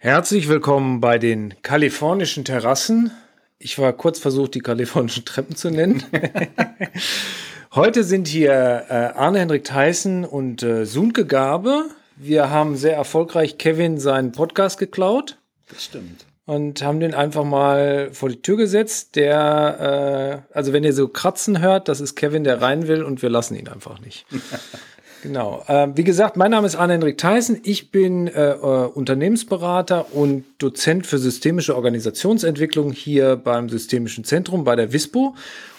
Herzlich willkommen bei den kalifornischen Terrassen. Ich war kurz versucht, die kalifornischen Treppen zu nennen. Heute sind hier äh, Arne-Hendrik Theissen und äh, Sunke Gabe. Wir haben sehr erfolgreich Kevin seinen Podcast geklaut. Das stimmt. Und haben den einfach mal vor die Tür gesetzt. Der, äh, also wenn ihr so kratzen hört, das ist Kevin, der rein will und wir lassen ihn einfach nicht. Genau. Äh, wie gesagt, mein Name ist Arne-Hendrik Theissen. Ich bin äh, äh, Unternehmensberater und Dozent für systemische Organisationsentwicklung hier beim Systemischen Zentrum bei der WISPO.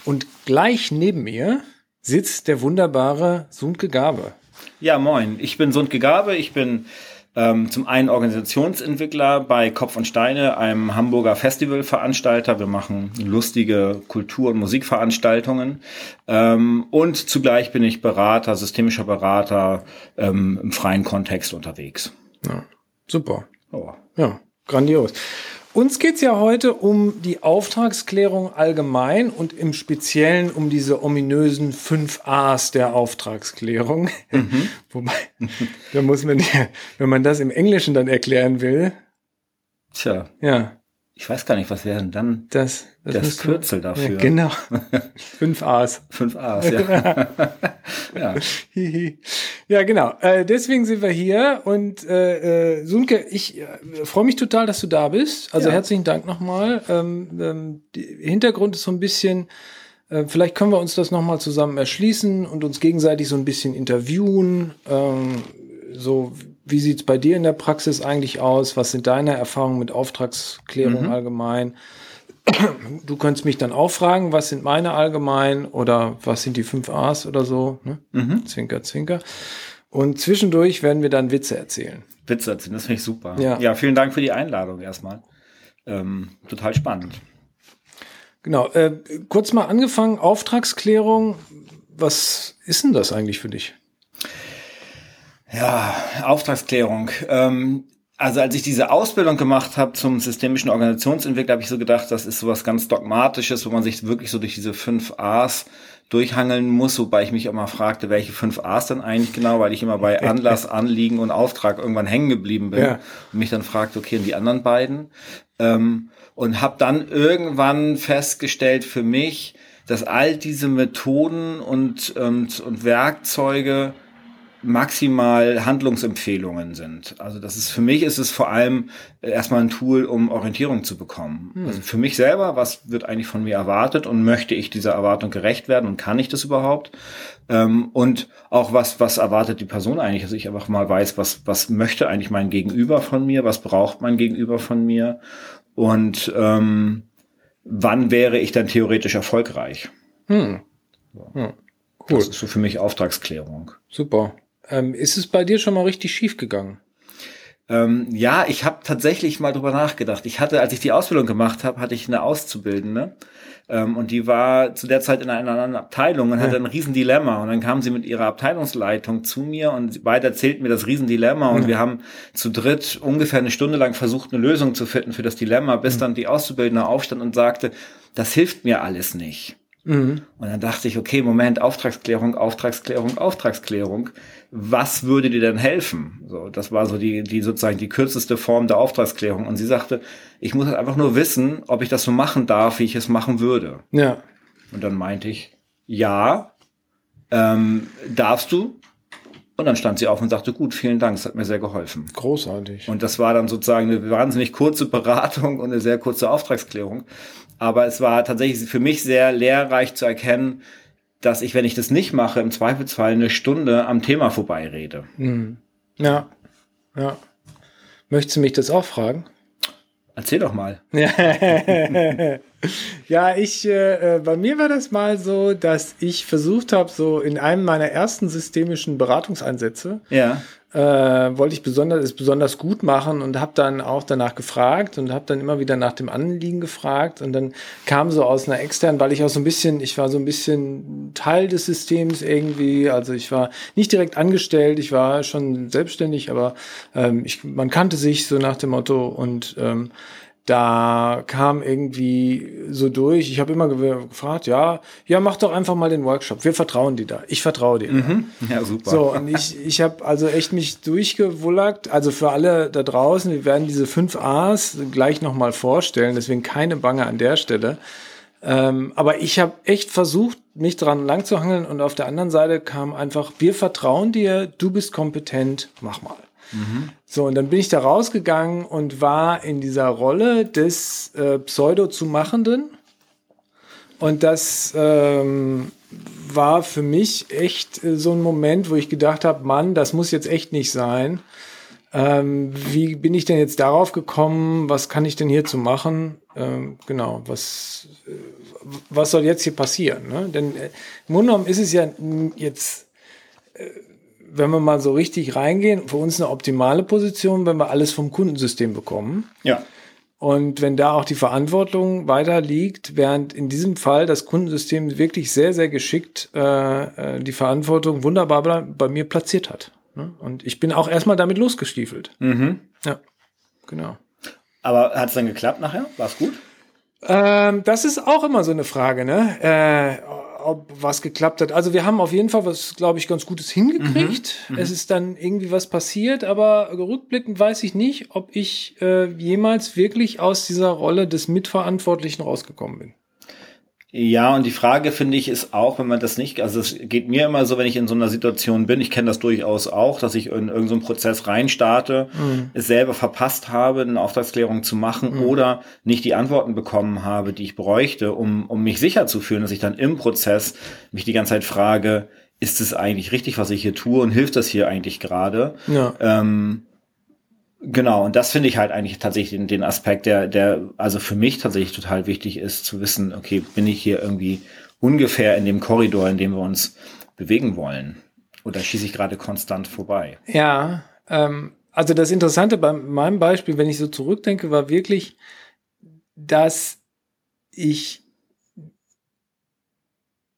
Und gleich neben mir sitzt der wunderbare Sundke Gabe. Ja, moin. Ich bin Sundke Gabe. Ich bin ähm, zum einen Organisationsentwickler bei Kopf und Steine, einem Hamburger Festivalveranstalter. Wir machen lustige Kultur- und Musikveranstaltungen. Ähm, und zugleich bin ich Berater, systemischer Berater ähm, im freien Kontext unterwegs. Ja, super. Oh. Ja, grandios. Uns geht's ja heute um die Auftragsklärung allgemein und im Speziellen um diese ominösen fünf A's der Auftragsklärung. Mhm. Wobei, da muss man ja, wenn man das im Englischen dann erklären will. Tja. Ja. Ich weiß gar nicht, was wäre denn dann das, das, das Kürzel dafür? Ja, genau. Fünf A's. Fünf A's, ja. ja. ja, genau. Äh, deswegen sind wir hier. Und äh, äh, Sunke, ich äh, freue mich total, dass du da bist. Also ja. herzlichen Dank nochmal. Ähm, ähm, Hintergrund ist so ein bisschen, äh, vielleicht können wir uns das nochmal zusammen erschließen und uns gegenseitig so ein bisschen interviewen. Ähm, so wie sieht's bei dir in der Praxis eigentlich aus? Was sind deine Erfahrungen mit Auftragsklärung mhm. allgemein? Du könntest mich dann auch fragen, was sind meine allgemein oder was sind die fünf A's oder so? Ne? Mhm. Zwinker, zwinker. Und zwischendurch werden wir dann Witze erzählen. Witze erzählen, das finde ich super. Ja. ja, vielen Dank für die Einladung erstmal. Ähm, total spannend. Genau. Äh, kurz mal angefangen, Auftragsklärung. Was ist denn das eigentlich für dich? Ja, Auftragsklärung. Ähm, also als ich diese Ausbildung gemacht habe zum systemischen Organisationsentwickler, habe ich so gedacht, das ist sowas ganz Dogmatisches, wo man sich wirklich so durch diese fünf A's durchhangeln muss, wobei ich mich immer fragte, welche fünf A's denn eigentlich genau, weil ich immer bei Anlass, Anliegen und Auftrag irgendwann hängen geblieben bin ja. und mich dann fragte, okay, und die anderen beiden? Ähm, und habe dann irgendwann festgestellt für mich, dass all diese Methoden und, und, und Werkzeuge maximal Handlungsempfehlungen sind. Also das ist für mich ist es vor allem erstmal ein Tool, um Orientierung zu bekommen. Hm. Also für mich selber, was wird eigentlich von mir erwartet und möchte ich dieser Erwartung gerecht werden und kann ich das überhaupt? Ähm, und auch was was erwartet die Person eigentlich, dass ich einfach mal weiß, was was möchte eigentlich mein Gegenüber von mir, was braucht mein Gegenüber von mir und ähm, wann wäre ich dann theoretisch erfolgreich? Hm. Hm. Cool. Das ist so für mich Auftragsklärung. Super. Ähm, ist es bei dir schon mal richtig schief gegangen? Ähm, ja, ich habe tatsächlich mal drüber nachgedacht. Ich hatte, als ich die Ausbildung gemacht habe, hatte ich eine Auszubildende. Ähm, und die war zu der Zeit in einer anderen Abteilung und ja. hatte ein Riesendilemma. Und dann kam sie mit ihrer Abteilungsleitung zu mir und beide erzählten mir das Riesendilemma. Und ja. wir haben zu dritt ungefähr eine Stunde lang versucht, eine Lösung zu finden für das Dilemma, bis mhm. dann die Auszubildende aufstand und sagte, das hilft mir alles nicht. Mhm. Und dann dachte ich, okay, Moment, Auftragsklärung, Auftragsklärung, Auftragsklärung. Was würde dir denn helfen? So, das war so die, die sozusagen die kürzeste Form der Auftragsklärung. Und sie sagte, ich muss halt einfach nur wissen, ob ich das so machen darf, wie ich es machen würde. Ja. Und dann meinte ich, ja, ähm, darfst du. Und dann stand sie auf und sagte, gut, vielen Dank, es hat mir sehr geholfen. Großartig. Und das war dann sozusagen eine wahnsinnig kurze Beratung und eine sehr kurze Auftragsklärung. Aber es war tatsächlich für mich sehr lehrreich zu erkennen, dass ich, wenn ich das nicht mache, im Zweifelsfall eine Stunde am Thema vorbeirede. Mhm. Ja, ja. Möchtest du mich das auch fragen? Erzähl doch mal. ja, ich, äh, äh, bei mir war das mal so, dass ich versucht habe, so in einem meiner ersten systemischen Beratungseinsätze, ja. äh, wollte ich besonders, es besonders gut machen und habe dann auch danach gefragt und habe dann immer wieder nach dem Anliegen gefragt und dann kam so aus einer externen, weil ich auch so ein bisschen, ich war so ein bisschen Teil des Systems irgendwie, also ich war nicht direkt angestellt, ich war schon selbstständig, aber ähm, ich, man kannte sich so nach dem Motto und ähm, da kam irgendwie so durch. Ich habe immer gefragt, ja, ja, mach doch einfach mal den Workshop. Wir vertrauen dir da. Ich vertraue dir. Mhm. Ja, super. So, und ich, ich habe also echt mich durchgewullert. Also für alle da draußen, wir werden diese fünf A's gleich nochmal vorstellen, deswegen keine Bange an der Stelle. Ähm, aber ich habe echt versucht, mich dran lang zu hangeln und auf der anderen Seite kam einfach, wir vertrauen dir, du bist kompetent, mach mal. So, und dann bin ich da rausgegangen und war in dieser Rolle des äh, Pseudo-zu-Machenden. Und das ähm, war für mich echt äh, so ein Moment, wo ich gedacht habe, Mann, das muss jetzt echt nicht sein. Ähm, wie bin ich denn jetzt darauf gekommen? Was kann ich denn hier zu machen? Ähm, genau, was, äh, was soll jetzt hier passieren? Ne? Denn äh, im Grunde genommen ist es ja jetzt äh, wenn wir mal so richtig reingehen, für uns eine optimale Position, wenn wir alles vom Kundensystem bekommen. Ja. Und wenn da auch die Verantwortung weiter liegt, während in diesem Fall das Kundensystem wirklich sehr, sehr geschickt äh, äh die Verantwortung wunderbar bei, bei mir platziert hat. Ne? Und ich bin auch erstmal damit losgestiefelt. Mhm. Ja, genau. Aber hat es dann geklappt nachher? War es gut? Ähm, das ist auch immer so eine Frage, ne? Äh, ob was geklappt hat. Also wir haben auf jeden Fall was, glaube ich, ganz Gutes hingekriegt. Mhm, mhm, es ist dann irgendwie was passiert, aber rückblickend weiß ich nicht, ob ich äh, jemals wirklich aus dieser Rolle des Mitverantwortlichen rausgekommen bin. Ja, und die Frage finde ich ist auch, wenn man das nicht, also es geht mir immer so, wenn ich in so einer Situation bin, ich kenne das durchaus auch, dass ich in irgendeinen so Prozess reinstarte, mhm. es selber verpasst habe, eine Auftragsklärung zu machen mhm. oder nicht die Antworten bekommen habe, die ich bräuchte, um, um mich sicher zu fühlen, dass ich dann im Prozess mich die ganze Zeit frage, ist es eigentlich richtig, was ich hier tue und hilft das hier eigentlich gerade? Ja. Ähm, Genau, und das finde ich halt eigentlich tatsächlich den, den Aspekt, der, der also für mich tatsächlich total wichtig ist, zu wissen, okay, bin ich hier irgendwie ungefähr in dem Korridor, in dem wir uns bewegen wollen? Oder schieße ich gerade konstant vorbei? Ja, ähm, also das Interessante bei meinem Beispiel, wenn ich so zurückdenke, war wirklich, dass ich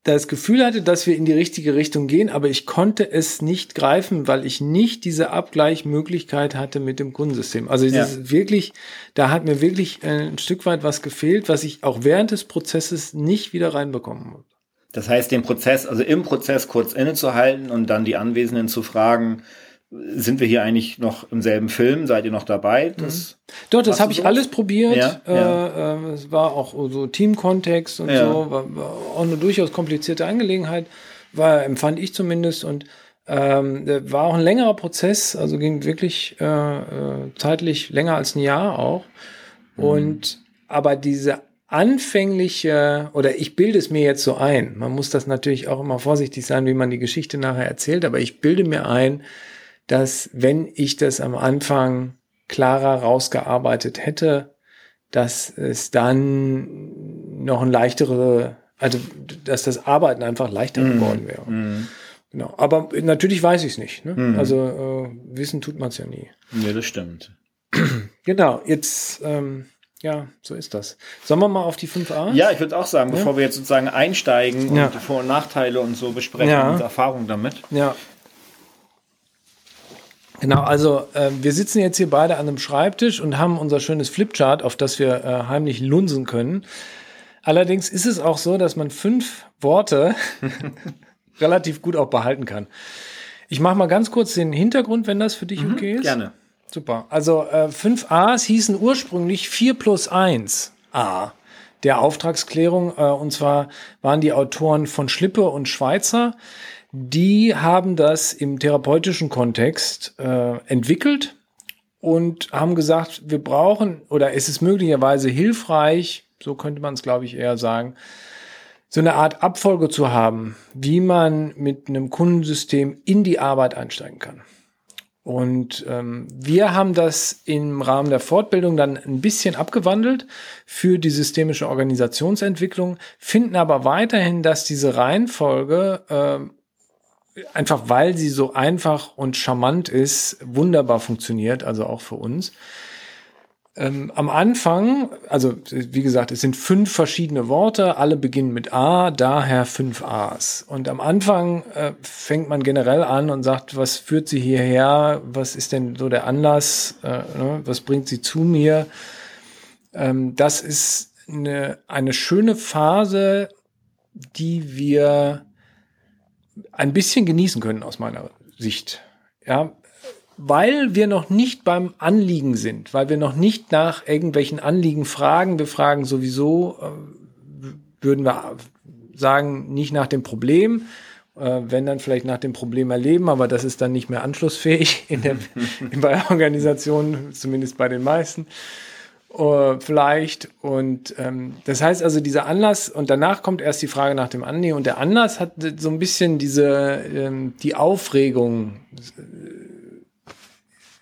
das Gefühl hatte, dass wir in die richtige Richtung gehen, aber ich konnte es nicht greifen, weil ich nicht diese Abgleichmöglichkeit hatte mit dem Kundensystem. Also ja. wirklich, da hat mir wirklich ein Stück weit was gefehlt, was ich auch während des Prozesses nicht wieder reinbekommen habe. Das heißt, den Prozess, also im Prozess kurz innezuhalten und dann die Anwesenden zu fragen, sind wir hier eigentlich noch im selben Film? Seid ihr noch dabei? Das mhm. Dort, das habe ich alles probiert. Ja, äh, ja. Äh, es war auch so Teamkontext und ja. so, war, war, auch eine durchaus komplizierte Angelegenheit, war, empfand ich zumindest. Und ähm, war auch ein längerer Prozess, also ging wirklich äh, äh, zeitlich länger als ein Jahr auch. Mhm. Und aber diese anfängliche, oder ich bilde es mir jetzt so ein, man muss das natürlich auch immer vorsichtig sein, wie man die Geschichte nachher erzählt, aber ich bilde mir ein, dass wenn ich das am Anfang klarer rausgearbeitet hätte, dass es dann noch ein leichtere, also dass das Arbeiten einfach leichter mm, geworden wäre. Mm. Genau. Aber natürlich weiß ich es nicht. Ne? Mm. Also äh, wissen tut man es ja nie. Ja, das stimmt. Genau, jetzt ähm, ja, so ist das. Sollen wir mal auf die 5a? Ja, ich würde auch sagen, ja? bevor wir jetzt sozusagen einsteigen ja. und Vor- und Nachteile und so besprechen, ja. unsere Erfahrungen damit. Ja. Genau, also äh, wir sitzen jetzt hier beide an einem Schreibtisch und haben unser schönes Flipchart, auf das wir äh, heimlich lunsen können. Allerdings ist es auch so, dass man fünf Worte relativ gut auch behalten kann. Ich mache mal ganz kurz den Hintergrund, wenn das für dich mhm, okay ist. Gerne. Super. Also äh, 5 A's hießen ursprünglich 4 plus 1 A der Auftragsklärung. Äh, und zwar waren die Autoren von Schlippe und Schweizer die haben das im therapeutischen Kontext äh, entwickelt und haben gesagt, wir brauchen oder es ist möglicherweise hilfreich, so könnte man es glaube ich eher sagen, so eine Art Abfolge zu haben, wie man mit einem Kundensystem in die Arbeit einsteigen kann. Und ähm, wir haben das im Rahmen der Fortbildung dann ein bisschen abgewandelt für die systemische Organisationsentwicklung, finden aber weiterhin, dass diese Reihenfolge äh, einfach weil sie so einfach und charmant ist, wunderbar funktioniert, also auch für uns. Ähm, am Anfang, also wie gesagt, es sind fünf verschiedene Worte, alle beginnen mit A, daher fünf A's. Und am Anfang äh, fängt man generell an und sagt, was führt sie hierher, was ist denn so der Anlass, äh, ne? was bringt sie zu mir? Ähm, das ist eine, eine schöne Phase, die wir ein bisschen genießen können aus meiner Sicht. Ja, weil wir noch nicht beim Anliegen sind, weil wir noch nicht nach irgendwelchen Anliegen fragen. Wir fragen sowieso, äh, würden wir sagen, nicht nach dem Problem, äh, wenn dann vielleicht nach dem Problem erleben, aber das ist dann nicht mehr anschlussfähig in der, bei Organisationen, zumindest bei den meisten. Uh, vielleicht. Und ähm, das heißt also, dieser Anlass, und danach kommt erst die Frage nach dem Annehmen. Und der Anlass hat so ein bisschen diese, ähm, die Aufregung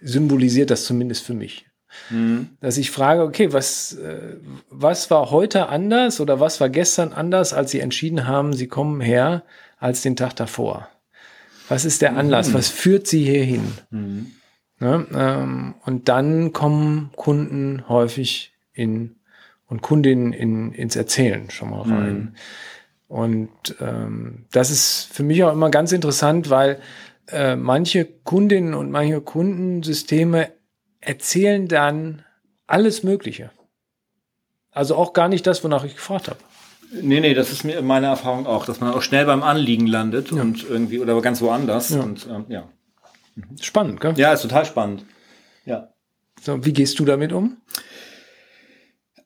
symbolisiert das zumindest für mich. Mhm. Dass ich frage, okay, was, äh, was war heute anders oder was war gestern anders, als Sie entschieden haben, Sie kommen her als den Tag davor? Was ist der Anlass? Mhm. Was führt Sie hierhin? Mhm. Ja, ähm, und dann kommen Kunden häufig in und Kundinnen in, ins Erzählen schon mal rein. Mhm. Und ähm, das ist für mich auch immer ganz interessant, weil äh, manche Kundinnen und manche Kundensysteme erzählen dann alles Mögliche. Also auch gar nicht das, wonach ich gefragt habe. Nee, nee, das ist mir meine Erfahrung auch, dass man auch schnell beim Anliegen landet ja. und irgendwie oder ganz woanders. Ja. Und, ähm, ja. Spannend, gell? Ja, ist total spannend. Ja. So, wie gehst du damit um?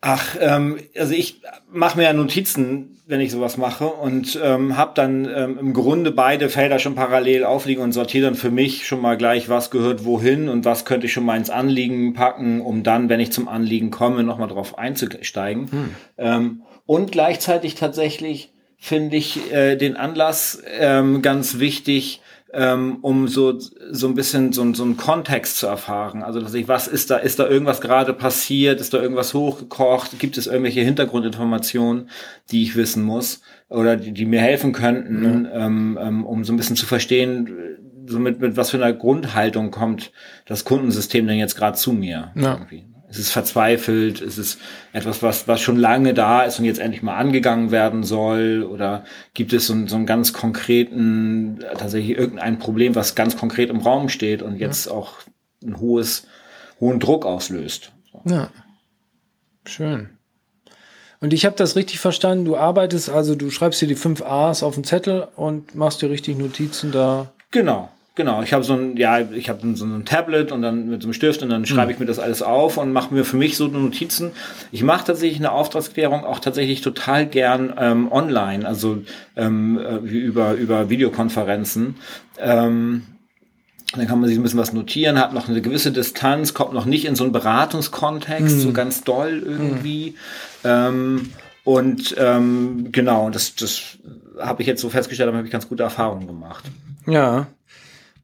Ach, ähm, also ich mache mir ja Notizen, wenn ich sowas mache und ähm, habe dann ähm, im Grunde beide Felder schon parallel aufliegen und sortiere dann für mich schon mal gleich, was gehört wohin und was könnte ich schon mal ins Anliegen packen, um dann, wenn ich zum Anliegen komme, nochmal drauf einzusteigen. Hm. Ähm, und gleichzeitig tatsächlich finde ich äh, den Anlass ähm, ganz wichtig, ähm, um so so ein bisschen so, so einen Kontext zu erfahren. Also dass ich, was ist da, ist da irgendwas gerade passiert, ist da irgendwas hochgekocht, gibt es irgendwelche Hintergrundinformationen, die ich wissen muss oder die, die mir helfen könnten, mhm. ähm, ähm, um so ein bisschen zu verstehen, so mit, mit was für einer Grundhaltung kommt das Kundensystem denn jetzt gerade zu mir. Ja. Irgendwie. Es ist verzweifelt, es ist etwas, was, was schon lange da ist und jetzt endlich mal angegangen werden soll? Oder gibt es so, so einen ganz konkreten, tatsächlich irgendein Problem, was ganz konkret im Raum steht und jetzt ja. auch ein hohes, hohen Druck auslöst? Ja. Schön. Und ich habe das richtig verstanden. Du arbeitest also, du schreibst dir die fünf A's auf den Zettel und machst dir richtig Notizen da. Genau. Genau, ich habe so ein, ja, ich habe so ein Tablet und dann mit so einem Stift und dann schreibe ich mir das alles auf und mache mir für mich so Notizen. Ich mache tatsächlich eine Auftragsklärung auch tatsächlich total gern ähm, online, also ähm, äh, über über Videokonferenzen. Ähm, dann kann man sich ein bisschen was notieren, hat noch eine gewisse Distanz, kommt noch nicht in so einen Beratungskontext, mhm. so ganz doll irgendwie. Mhm. Ähm, und ähm, genau, das, das habe ich jetzt so festgestellt, da habe ich ganz gute Erfahrungen gemacht. Ja,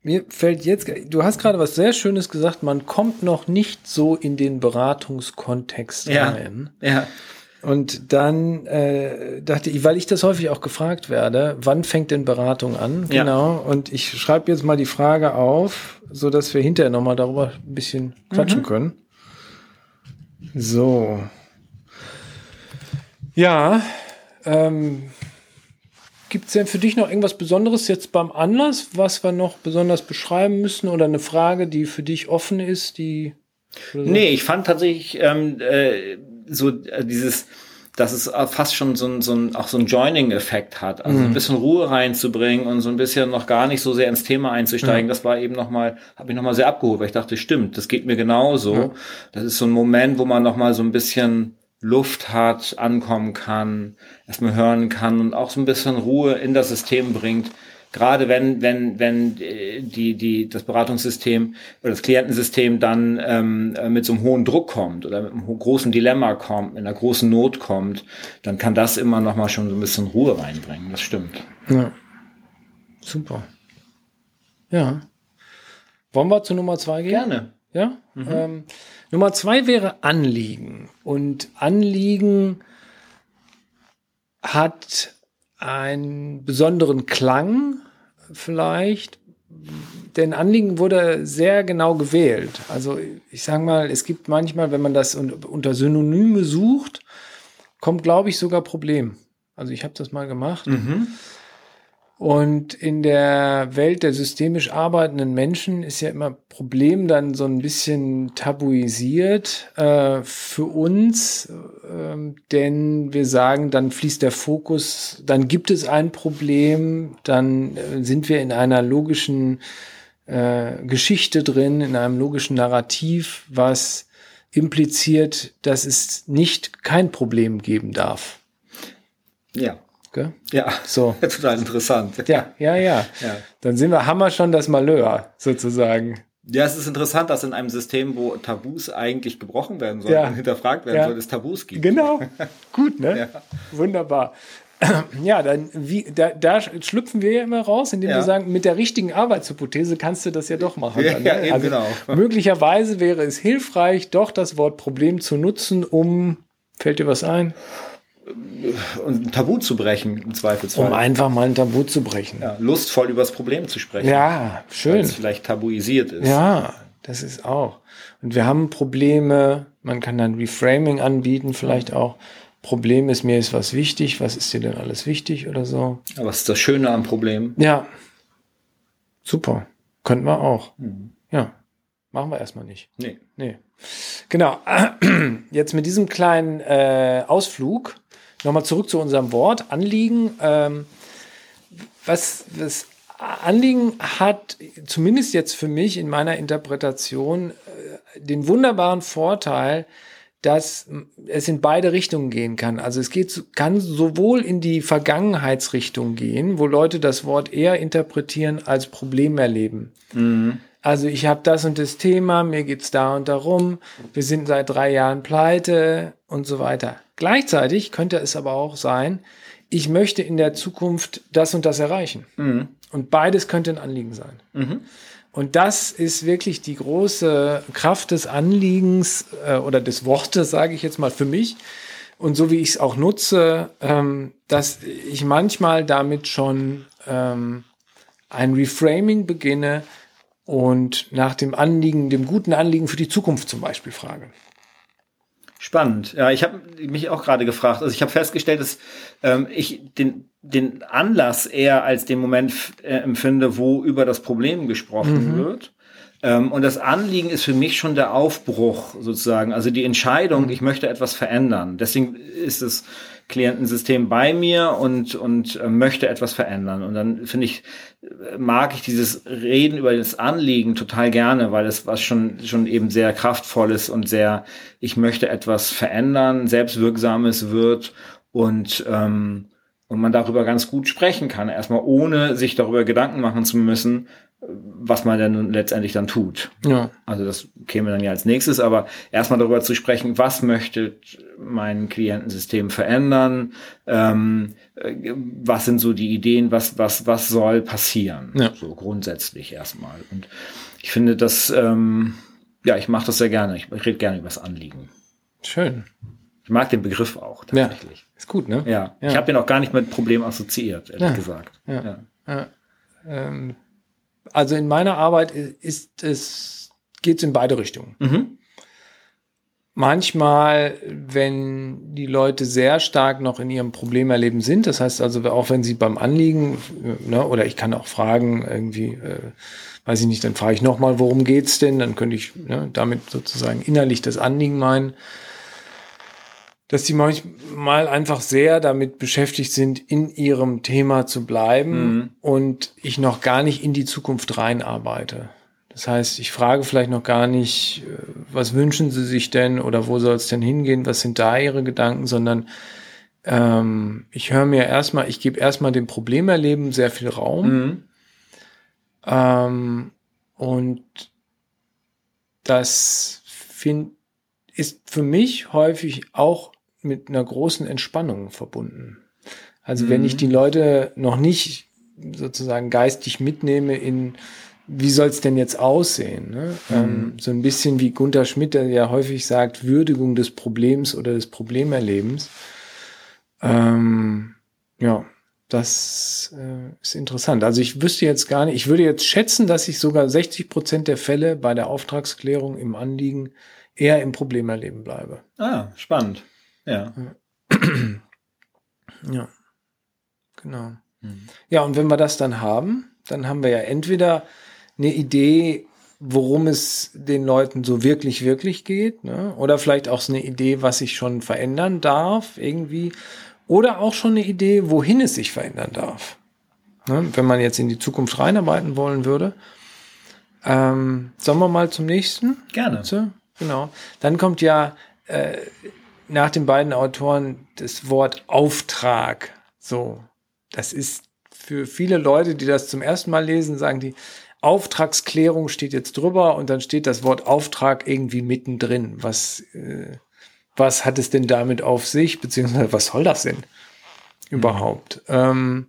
mir fällt jetzt, du hast gerade was sehr Schönes gesagt, man kommt noch nicht so in den Beratungskontext ja, rein. Ja. Und dann äh, dachte ich, weil ich das häufig auch gefragt werde, wann fängt denn Beratung an? Ja. Genau. Und ich schreibe jetzt mal die Frage auf, so dass wir hinterher nochmal darüber ein bisschen quatschen mhm. können. So. Ja, ähm, Gibt es denn für dich noch irgendwas Besonderes jetzt beim Anlass, was wir noch besonders beschreiben müssen oder eine Frage, die für dich offen ist, die so? Nee, ich fand tatsächlich ähm, äh, so äh, dieses, dass es fast schon so ein, so ein auch so ein Joining-Effekt hat, also mhm. ein bisschen Ruhe reinzubringen und so ein bisschen noch gar nicht so sehr ins Thema einzusteigen. Mhm. Das war eben noch mal, habe ich noch mal sehr abgeholt, weil ich dachte, stimmt, das geht mir genauso. Mhm. Das ist so ein Moment, wo man noch mal so ein bisschen Luft hat, ankommen kann, erstmal hören kann und auch so ein bisschen Ruhe in das System bringt. Gerade wenn, wenn, wenn äh, die, die, das Beratungssystem oder das Klientensystem dann ähm, mit so einem hohen Druck kommt oder mit einem großen Dilemma kommt, mit einer großen Not kommt, dann kann das immer noch mal schon so ein bisschen Ruhe reinbringen. Das stimmt. Ja. Super. Ja. Wollen wir zu Nummer zwei gehen? Gerne. Ja. Mhm. Ähm, Nummer zwei wäre Anliegen. Und Anliegen hat einen besonderen Klang vielleicht, denn Anliegen wurde sehr genau gewählt. Also ich sage mal, es gibt manchmal, wenn man das unter Synonyme sucht, kommt, glaube ich, sogar Problem. Also ich habe das mal gemacht. Mhm. Und in der Welt der systemisch arbeitenden Menschen ist ja immer Problem dann so ein bisschen tabuisiert äh, für uns, äh, denn wir sagen, dann fließt der Fokus, dann gibt es ein Problem, dann äh, sind wir in einer logischen äh, Geschichte drin, in einem logischen Narrativ, was impliziert, dass es nicht kein Problem geben darf. Ja. Gell? Ja, so. total interessant. Ja, ja, ja, ja. Dann sind wir, haben wir schon das Malheur, sozusagen. Ja, es ist interessant, dass in einem System, wo Tabus eigentlich gebrochen werden sollen ja. und hinterfragt werden ja. soll, es Tabus gibt. Genau. Gut, ne? Ja. Wunderbar. Ja, dann wie, da, da schlüpfen wir ja immer raus, indem wir sagen, mit der richtigen Arbeitshypothese kannst du das ja doch machen. Dann, ja, ne? also genau. Möglicherweise wäre es hilfreich, doch das Wort Problem zu nutzen, um, fällt dir was ein? Und ein Tabu zu brechen, im Zweifelsfall. Um einfach mal ein Tabu zu brechen. Ja, lustvoll über das Problem zu sprechen. Ja, schön. Weil es vielleicht tabuisiert ist. Ja, das ist auch. Und wir haben Probleme, man kann dann Reframing anbieten, vielleicht auch. Problem ist, mir ist was wichtig, was ist dir denn alles wichtig oder so. Aber was ist das Schöne am Problem? Ja. Super. Könnten wir auch. Mhm. Ja. Machen wir erstmal nicht. Nee. Nee. Genau. Jetzt mit diesem kleinen äh, Ausflug nochmal zurück zu unserem Wort, Anliegen. Ähm, was das Anliegen hat, zumindest jetzt für mich in meiner Interpretation, äh, den wunderbaren Vorteil, dass es in beide Richtungen gehen kann. Also es geht, kann sowohl in die Vergangenheitsrichtung gehen, wo Leute das Wort eher interpretieren als Problem erleben. Mhm. Also ich habe das und das Thema, mir geht's da und darum, wir sind seit drei Jahren pleite und so weiter. Gleichzeitig könnte es aber auch sein, ich möchte in der Zukunft das und das erreichen. Mhm. Und beides könnte ein Anliegen sein. Mhm. Und das ist wirklich die große Kraft des Anliegens äh, oder des Wortes, sage ich jetzt mal für mich. Und so wie ich es auch nutze, ähm, dass ich manchmal damit schon ähm, ein Reframing beginne und nach dem Anliegen, dem guten Anliegen für die Zukunft zum Beispiel frage. Spannend. Ja, ich habe mich auch gerade gefragt. Also ich habe festgestellt, dass ähm, ich den, den Anlass eher als den Moment äh, empfinde, wo über das Problem gesprochen mhm. wird. Ähm, und das Anliegen ist für mich schon der Aufbruch sozusagen, also die Entscheidung, mhm. ich möchte etwas verändern. Deswegen ist es Klientensystem bei mir und, und äh, möchte etwas verändern. Und dann finde ich, mag ich dieses Reden über das Anliegen total gerne, weil es was schon, schon eben sehr kraftvolles und sehr, ich möchte etwas verändern, selbstwirksames wird und, ähm, und man darüber ganz gut sprechen kann. Erstmal ohne sich darüber Gedanken machen zu müssen, was man denn letztendlich dann tut. Ja. Also das käme dann ja als nächstes, aber erstmal darüber zu sprechen, was möchte mein Klientensystem verändern, ähm, äh, was sind so die Ideen, was, was, was soll passieren, ja. so grundsätzlich erstmal. Und ich finde das, ähm, ja, ich mache das sehr gerne. Ich, ich rede gerne über das Anliegen. Schön. Ich mag den Begriff auch tatsächlich. Ja, ist gut, ne? Ja. ja. Ich habe den auch gar nicht mit Problem assoziiert, ehrlich gesagt. Ja. ja. Ähm also in meiner Arbeit ist es, geht es in beide Richtungen. Mhm. Manchmal, wenn die Leute sehr stark noch in ihrem Problemerleben sind, das heißt also, auch wenn sie beim Anliegen, ne, oder ich kann auch fragen, irgendwie, äh, weiß ich nicht, dann frage ich nochmal, worum geht's denn? Dann könnte ich ne, damit sozusagen innerlich das Anliegen meinen dass die manchmal einfach sehr damit beschäftigt sind, in ihrem Thema zu bleiben mhm. und ich noch gar nicht in die Zukunft reinarbeite. Das heißt, ich frage vielleicht noch gar nicht, äh, was wünschen Sie sich denn oder wo soll es denn hingehen, was sind da Ihre Gedanken, sondern ähm, ich höre mir erstmal, ich gebe erstmal dem Problemerleben sehr viel Raum. Mhm. Ähm, und das find, ist für mich häufig auch mit einer großen Entspannung verbunden. Also mhm. wenn ich mhm. die Leute noch nicht sozusagen geistig mitnehme in, wie soll es denn jetzt aussehen? Ne? Mhm. Ähm, so ein bisschen wie Gunther Schmidt, der ja häufig sagt, Würdigung des Problems oder des Problemerlebens. Ähm, ja, das äh, ist interessant. Also ich wüsste jetzt gar nicht, ich würde jetzt schätzen, dass ich sogar 60 Prozent der Fälle bei der Auftragsklärung im Anliegen eher im Problemerleben bleibe. Ah, spannend. Ja. Ja. Genau. Mhm. Ja, und wenn wir das dann haben, dann haben wir ja entweder eine Idee, worum es den Leuten so wirklich, wirklich geht, ne? oder vielleicht auch so eine Idee, was sich schon verändern darf, irgendwie, oder auch schon eine Idee, wohin es sich verändern darf. Ne? Wenn man jetzt in die Zukunft reinarbeiten wollen würde. Ähm, sollen wir mal zum nächsten? Gerne. Genau. Dann kommt ja äh, nach den beiden Autoren das Wort Auftrag. So, das ist für viele Leute, die das zum ersten Mal lesen, sagen die, Auftragsklärung steht jetzt drüber und dann steht das Wort Auftrag irgendwie mittendrin. Was, äh, was hat es denn damit auf sich, beziehungsweise was soll das denn überhaupt? Ähm,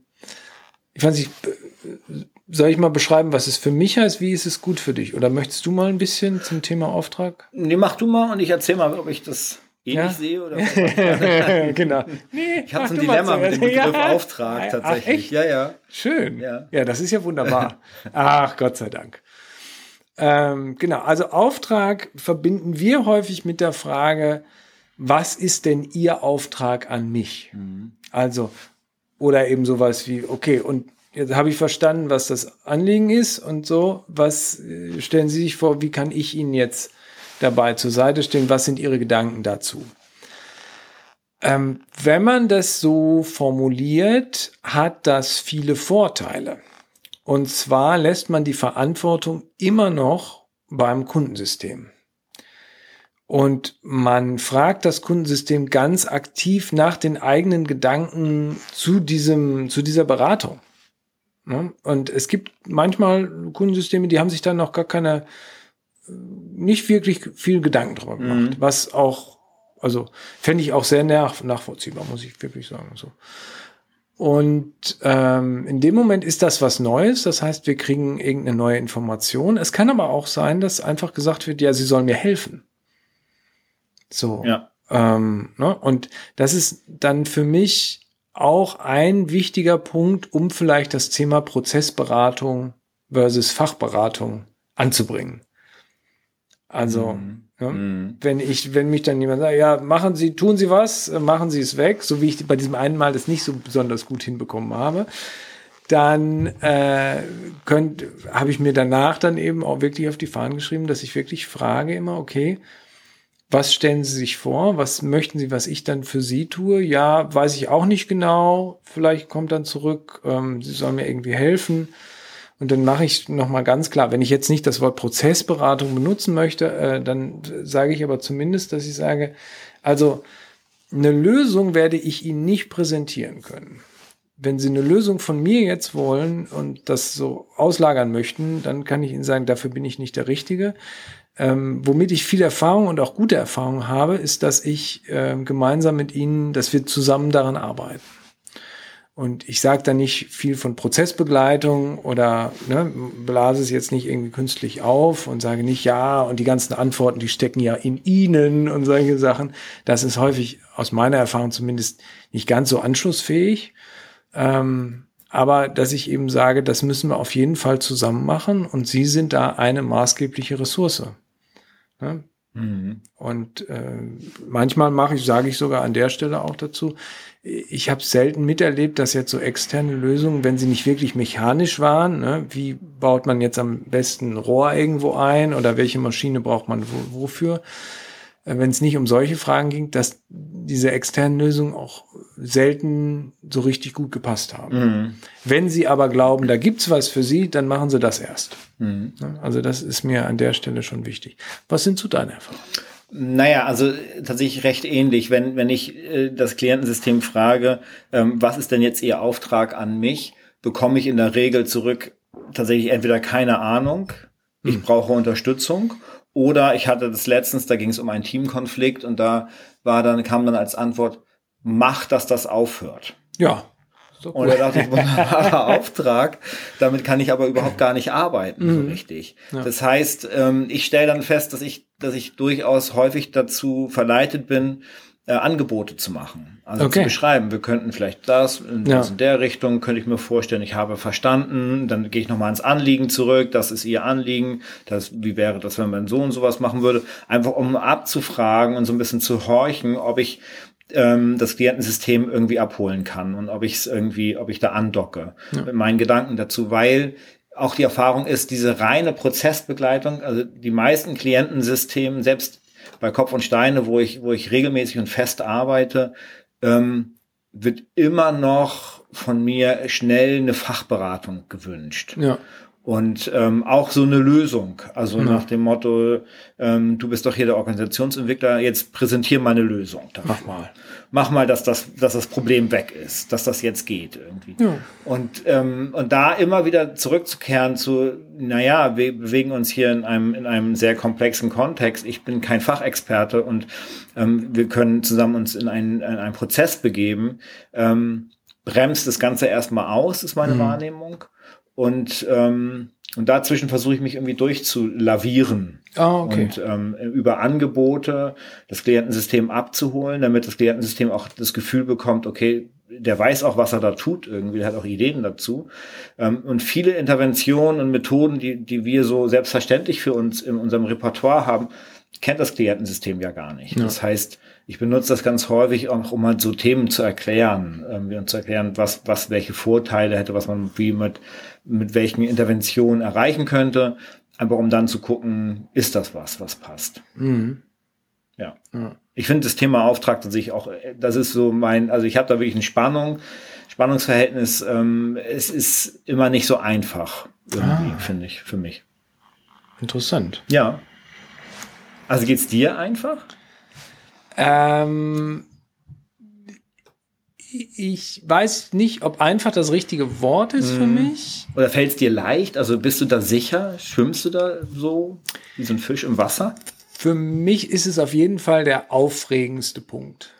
ich weiß nicht, soll ich mal beschreiben, was es für mich heißt? Wie ist es gut für dich? Oder möchtest du mal ein bisschen zum Thema Auftrag? Nee, mach du mal und ich erzähl mal, ob ich das ähnlich ja? sehe oder genau. Nee, ich habe so ein Dilemma mit dem Begriff ja. Auftrag tatsächlich. Ach, ja, ja. Schön. Ja. ja, das ist ja wunderbar. Ach, Gott sei Dank. Ähm, genau, also Auftrag verbinden wir häufig mit der Frage, was ist denn Ihr Auftrag an mich? Mhm. Also, oder eben sowas wie, okay, und jetzt habe ich verstanden, was das Anliegen ist und so, was äh, stellen Sie sich vor, wie kann ich Ihnen jetzt dabei zur Seite stehen. Was sind Ihre Gedanken dazu? Ähm, wenn man das so formuliert, hat das viele Vorteile. Und zwar lässt man die Verantwortung immer noch beim Kundensystem. Und man fragt das Kundensystem ganz aktiv nach den eigenen Gedanken zu diesem, zu dieser Beratung. Und es gibt manchmal Kundensysteme, die haben sich dann noch gar keine nicht wirklich viel Gedanken drüber gemacht. Mhm. Was auch, also fände ich auch sehr nach, nachvollziehbar, muss ich wirklich sagen. So. Und ähm, in dem Moment ist das was Neues, das heißt, wir kriegen irgendeine neue Information. Es kann aber auch sein, dass einfach gesagt wird, ja, sie sollen mir helfen. So. Ja. Ähm, ne? Und das ist dann für mich auch ein wichtiger Punkt, um vielleicht das Thema Prozessberatung versus Fachberatung anzubringen. Also, mhm. Ja, mhm. wenn ich, wenn mich dann jemand sagt, ja, machen Sie, tun Sie was, äh, machen Sie es weg, so wie ich bei diesem einen Mal das nicht so besonders gut hinbekommen habe, dann äh, könnt, habe ich mir danach dann eben auch wirklich auf die Fahnen geschrieben, dass ich wirklich frage immer, okay, was stellen Sie sich vor? Was möchten Sie, was ich dann für Sie tue? Ja, weiß ich auch nicht genau. Vielleicht kommt dann zurück, ähm, Sie sollen mir irgendwie helfen. Und dann mache ich nochmal ganz klar, wenn ich jetzt nicht das Wort Prozessberatung benutzen möchte, äh, dann sage ich aber zumindest, dass ich sage, also eine Lösung werde ich Ihnen nicht präsentieren können. Wenn Sie eine Lösung von mir jetzt wollen und das so auslagern möchten, dann kann ich Ihnen sagen, dafür bin ich nicht der Richtige. Ähm, womit ich viel Erfahrung und auch gute Erfahrung habe, ist, dass ich äh, gemeinsam mit Ihnen, dass wir zusammen daran arbeiten. Und ich sage da nicht viel von Prozessbegleitung oder ne, blase es jetzt nicht irgendwie künstlich auf und sage nicht ja und die ganzen Antworten, die stecken ja in Ihnen und solche Sachen. Das ist häufig aus meiner Erfahrung zumindest nicht ganz so anschlussfähig. Ähm, aber dass ich eben sage, das müssen wir auf jeden Fall zusammen machen und Sie sind da eine maßgebliche Ressource. Ne? Mhm. Und äh, manchmal mache ich, sage ich sogar an der Stelle auch dazu, ich habe selten miterlebt, dass jetzt so externe Lösungen, wenn sie nicht wirklich mechanisch waren, ne, wie baut man jetzt am besten Rohr irgendwo ein oder welche Maschine braucht man wo, wofür, äh, wenn es nicht um solche Fragen ging, dass diese externen Lösungen auch selten so richtig gut gepasst haben. Mhm. Wenn sie aber glauben, da gibt's was für sie, dann machen sie das erst. Mhm. Also das ist mir an der Stelle schon wichtig. Was sind so deine Erfahrungen? Naja, also tatsächlich recht ähnlich. Wenn, wenn ich äh, das Klientensystem frage, ähm, was ist denn jetzt Ihr Auftrag an mich, bekomme ich in der Regel zurück tatsächlich entweder keine Ahnung, ich hm. brauche Unterstützung, oder ich hatte das letztens, da ging es um einen Teamkonflikt und da war dann, kam dann als Antwort, mach, dass das aufhört. Ja. So. Und da dachte ich, wunderbarer Auftrag. Damit kann ich aber überhaupt gar nicht arbeiten, mhm. so richtig. Ja. Das heißt, ähm, ich stelle dann fest, dass ich, dass ich durchaus häufig dazu verleitet bin, äh, Angebote zu machen. Also okay. zu beschreiben, wir könnten vielleicht das in, ja. in der Richtung, könnte ich mir vorstellen, ich habe verstanden, dann gehe ich nochmal ins Anliegen zurück, das ist Ihr Anliegen, das, wie wäre das, wenn mein Sohn sowas machen würde, einfach um abzufragen und so ein bisschen zu horchen, ob ich ähm, das Klientensystem irgendwie abholen kann und ob ich es irgendwie, ob ich da andocke ja. mit meinen Gedanken dazu, weil auch die Erfahrung ist, diese reine Prozessbegleitung, also die meisten Klientensystemen, selbst bei Kopf und Steine, wo ich, wo ich regelmäßig und fest arbeite, ähm, wird immer noch von mir schnell eine Fachberatung gewünscht. Ja und ähm, auch so eine Lösung. Also ja. nach dem Motto, ähm, du bist doch hier der Organisationsentwickler, jetzt präsentier mal eine Lösung. Dafür. Mach mal. Mach mal, dass das, dass das Problem weg ist, dass das jetzt geht irgendwie. Ja. Und, ähm, und da immer wieder zurückzukehren zu, naja, wir bewegen uns hier in einem, in einem sehr komplexen Kontext. Ich bin kein Fachexperte und ähm, wir können zusammen uns in einen, in einen Prozess begeben. Ähm, bremst das Ganze erstmal aus, ist meine mhm. Wahrnehmung. Und, ähm, und dazwischen versuche ich mich irgendwie durchzulavieren. Ah, okay. Und ähm, über Angebote das Klientensystem abzuholen, damit das Klientensystem auch das Gefühl bekommt, okay, der weiß auch, was er da tut irgendwie, der hat auch Ideen dazu. Ähm, und viele Interventionen und Methoden, die, die wir so selbstverständlich für uns in unserem Repertoire haben, kennt das Klientensystem ja gar nicht. Ja. Das heißt, ich benutze das ganz häufig auch, um halt so Themen zu erklären, ähm, zu erklären, was, was welche Vorteile hätte, was man wie mit, mit welchen Interventionen erreichen könnte, einfach um dann zu gucken, ist das was, was passt. Mhm. Ja. ja. Ich finde das Thema Auftrag tatsächlich auch, das ist so mein, also ich habe da wirklich eine Spannung, Spannungsverhältnis. Ähm, es ist immer nicht so einfach, irgendwie, ah. finde ich, für mich. Interessant. Ja. Also geht's dir einfach? Ähm, ich weiß nicht, ob einfach das richtige Wort ist für mhm. mich. Oder fällt es dir leicht? Also bist du da sicher? Schwimmst du da so wie so ein Fisch im Wasser? Für mich ist es auf jeden Fall der aufregendste Punkt,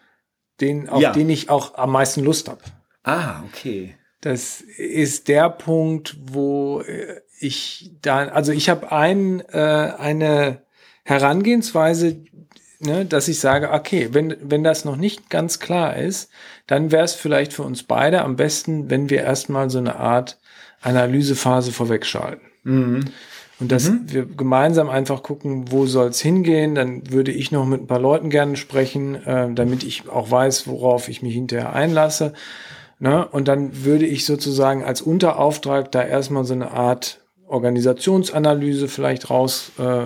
den, auf ja. den ich auch am meisten Lust habe. Ah, okay. Das ist der Punkt, wo äh, ich dann, also ich habe ein, äh, eine Herangehensweise, ne, dass ich sage, okay, wenn, wenn das noch nicht ganz klar ist, dann wäre es vielleicht für uns beide am besten, wenn wir erstmal so eine Art Analysephase vorwegschalten. Mhm. Und dass mhm. wir gemeinsam einfach gucken, wo soll es hingehen. Dann würde ich noch mit ein paar Leuten gerne sprechen, äh, damit ich auch weiß, worauf ich mich hinterher einlasse. Ne? Und dann würde ich sozusagen als Unterauftrag da erstmal so eine Art Organisationsanalyse vielleicht raus äh,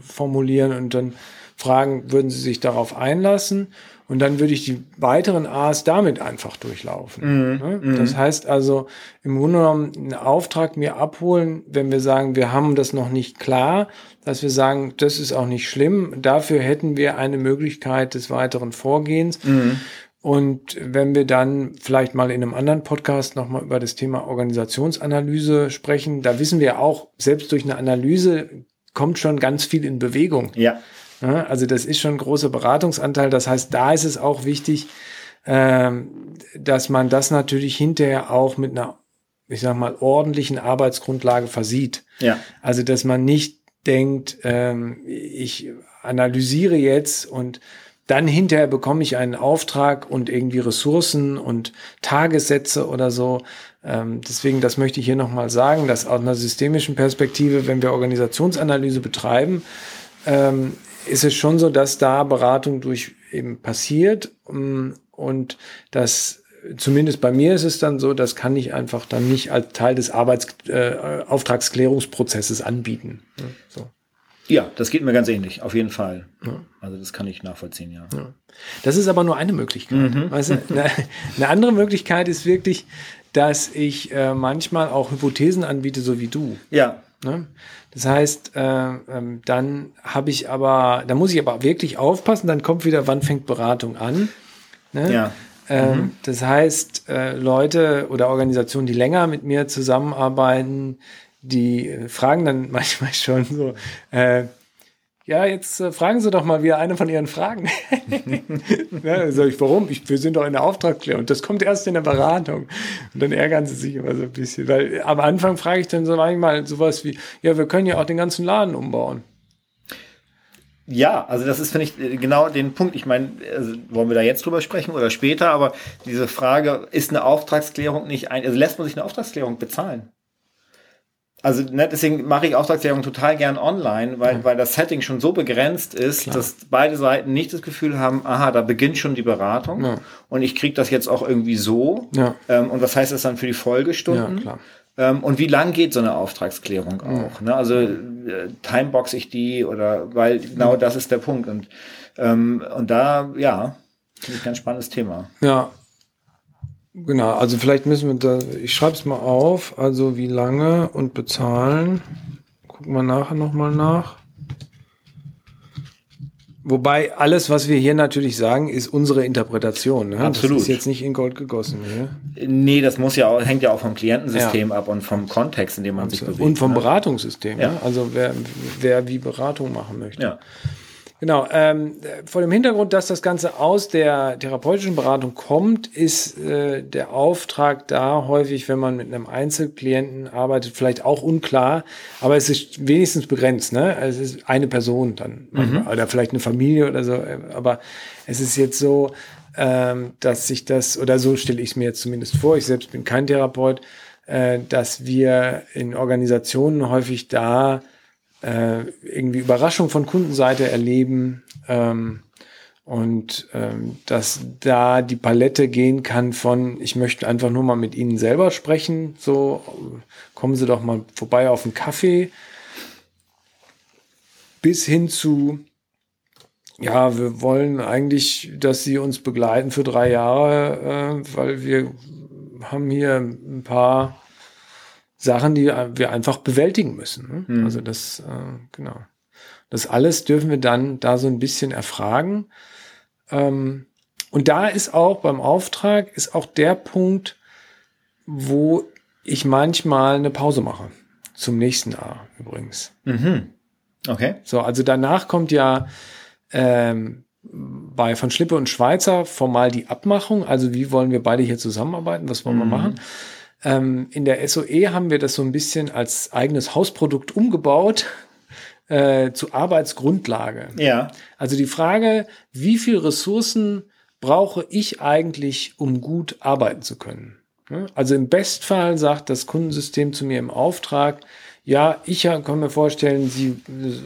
formulieren und dann fragen, würden Sie sich darauf einlassen? Und dann würde ich die weiteren A's damit einfach durchlaufen. Mhm. Ne? Mhm. Das heißt also, im Grunde genommen einen Auftrag mir abholen, wenn wir sagen, wir haben das noch nicht klar, dass wir sagen, das ist auch nicht schlimm. Dafür hätten wir eine Möglichkeit des weiteren Vorgehens. Mhm. Und wenn wir dann vielleicht mal in einem anderen Podcast nochmal über das Thema Organisationsanalyse sprechen, da wissen wir auch, selbst durch eine Analyse kommt schon ganz viel in Bewegung. Ja. Also das ist schon ein großer Beratungsanteil. Das heißt, da ist es auch wichtig, ähm, dass man das natürlich hinterher auch mit einer, ich sag mal, ordentlichen Arbeitsgrundlage versieht. Ja. Also dass man nicht denkt, ähm, ich analysiere jetzt und dann hinterher bekomme ich einen Auftrag und irgendwie Ressourcen und Tagessätze oder so. Ähm, deswegen, das möchte ich hier nochmal sagen, dass aus einer systemischen Perspektive, wenn wir Organisationsanalyse betreiben, ist es schon so, dass da Beratung durch eben passiert ähm, und das zumindest bei mir ist es dann so, das kann ich einfach dann nicht als Teil des Arbeitsauftragsklärungsprozesses äh, anbieten. So. Ja, das geht mir ganz ähnlich, auf jeden Fall. Ja. Also das kann ich nachvollziehen, ja. ja. Das ist aber nur eine Möglichkeit. Mhm. Weißt du, eine, eine, andere Möglichkeit ist wirklich, dass ich äh, manchmal auch Hypothesen anbiete, so wie du. Ja. Ne? Das heißt, äh, ähm, dann habe ich aber, da muss ich aber wirklich aufpassen, dann kommt wieder, wann fängt Beratung an. Ne? Ja. Ähm, mhm. Das heißt, äh, Leute oder Organisationen, die länger mit mir zusammenarbeiten, die äh, fragen dann manchmal schon so, äh, ja, jetzt äh, fragen Sie doch mal wieder eine von Ihren Fragen. ja, sag ich, warum? Ich, wir sind doch in der Auftragsklärung. Und das kommt erst in der Beratung. Und dann ärgern sie sich immer so ein bisschen. Weil am Anfang frage ich dann so manchmal sowas wie, ja, wir können ja auch den ganzen Laden umbauen. Ja, also das ist, finde ich, genau den Punkt. Ich meine, also wollen wir da jetzt drüber sprechen oder später, aber diese Frage, ist eine Auftragsklärung nicht ein, also lässt man sich eine Auftragsklärung bezahlen? Also ne, deswegen mache ich Auftragsklärung total gern online, weil, ja. weil das Setting schon so begrenzt ist, Klar. dass beide Seiten nicht das Gefühl haben, aha, da beginnt schon die Beratung ja. und ich kriege das jetzt auch irgendwie so. Ja. Ähm, und was heißt das dann für die Folgestunden? Ähm, und wie lang geht so eine Auftragsklärung auch? Ne? Also äh, timebox ich die oder weil genau das ist der Punkt. Und, ähm, und da, ja, finde ich ganz spannendes Thema. Ja, Genau, also vielleicht müssen wir da, ich schreibe es mal auf, also wie lange und bezahlen. Gucken wir nachher nochmal nach. Wobei alles, was wir hier natürlich sagen, ist unsere Interpretation. Ne? Absolut. Das ist jetzt nicht in Gold gegossen. Ne? Nee, das muss ja auch, hängt ja auch vom Klientensystem ja. ab und vom Kontext, in dem man Absolut. sich bewegt. Und vom ne? Beratungssystem. Ja. Ne? Also wer, wer wie Beratung machen möchte. Ja. Genau, ähm, vor dem Hintergrund, dass das Ganze aus der therapeutischen Beratung kommt, ist äh, der Auftrag da häufig, wenn man mit einem Einzelklienten arbeitet, vielleicht auch unklar, aber es ist wenigstens begrenzt. Ne? Es ist eine Person dann mhm. oder vielleicht eine Familie oder so, aber es ist jetzt so, ähm, dass sich das, oder so stelle ich es mir jetzt zumindest vor, ich selbst bin kein Therapeut, äh, dass wir in Organisationen häufig da äh, irgendwie Überraschung von Kundenseite erleben ähm, und ähm, dass da die Palette gehen kann von, ich möchte einfach nur mal mit Ihnen selber sprechen, so kommen Sie doch mal vorbei auf einen Kaffee, bis hin zu, ja, wir wollen eigentlich, dass Sie uns begleiten für drei Jahre, äh, weil wir haben hier ein paar Sachen, die wir einfach bewältigen müssen. Ne? Mhm. Also das, äh, genau. Das alles dürfen wir dann da so ein bisschen erfragen. Ähm, und da ist auch beim Auftrag ist auch der Punkt, wo ich manchmal eine Pause mache. Zum nächsten Jahr übrigens. Mhm. Okay. So, also danach kommt ja ähm, bei von Schlippe und Schweizer formal die Abmachung. Also wie wollen wir beide hier zusammenarbeiten? Was wollen mhm. wir machen? Ähm, in der SOE haben wir das so ein bisschen als eigenes Hausprodukt umgebaut äh, zu Arbeitsgrundlage. Ja. Also die Frage, wie viel Ressourcen brauche ich eigentlich, um gut arbeiten zu können? Also im Bestfall sagt das Kundensystem zu mir im Auftrag, ja, ich kann mir vorstellen, Sie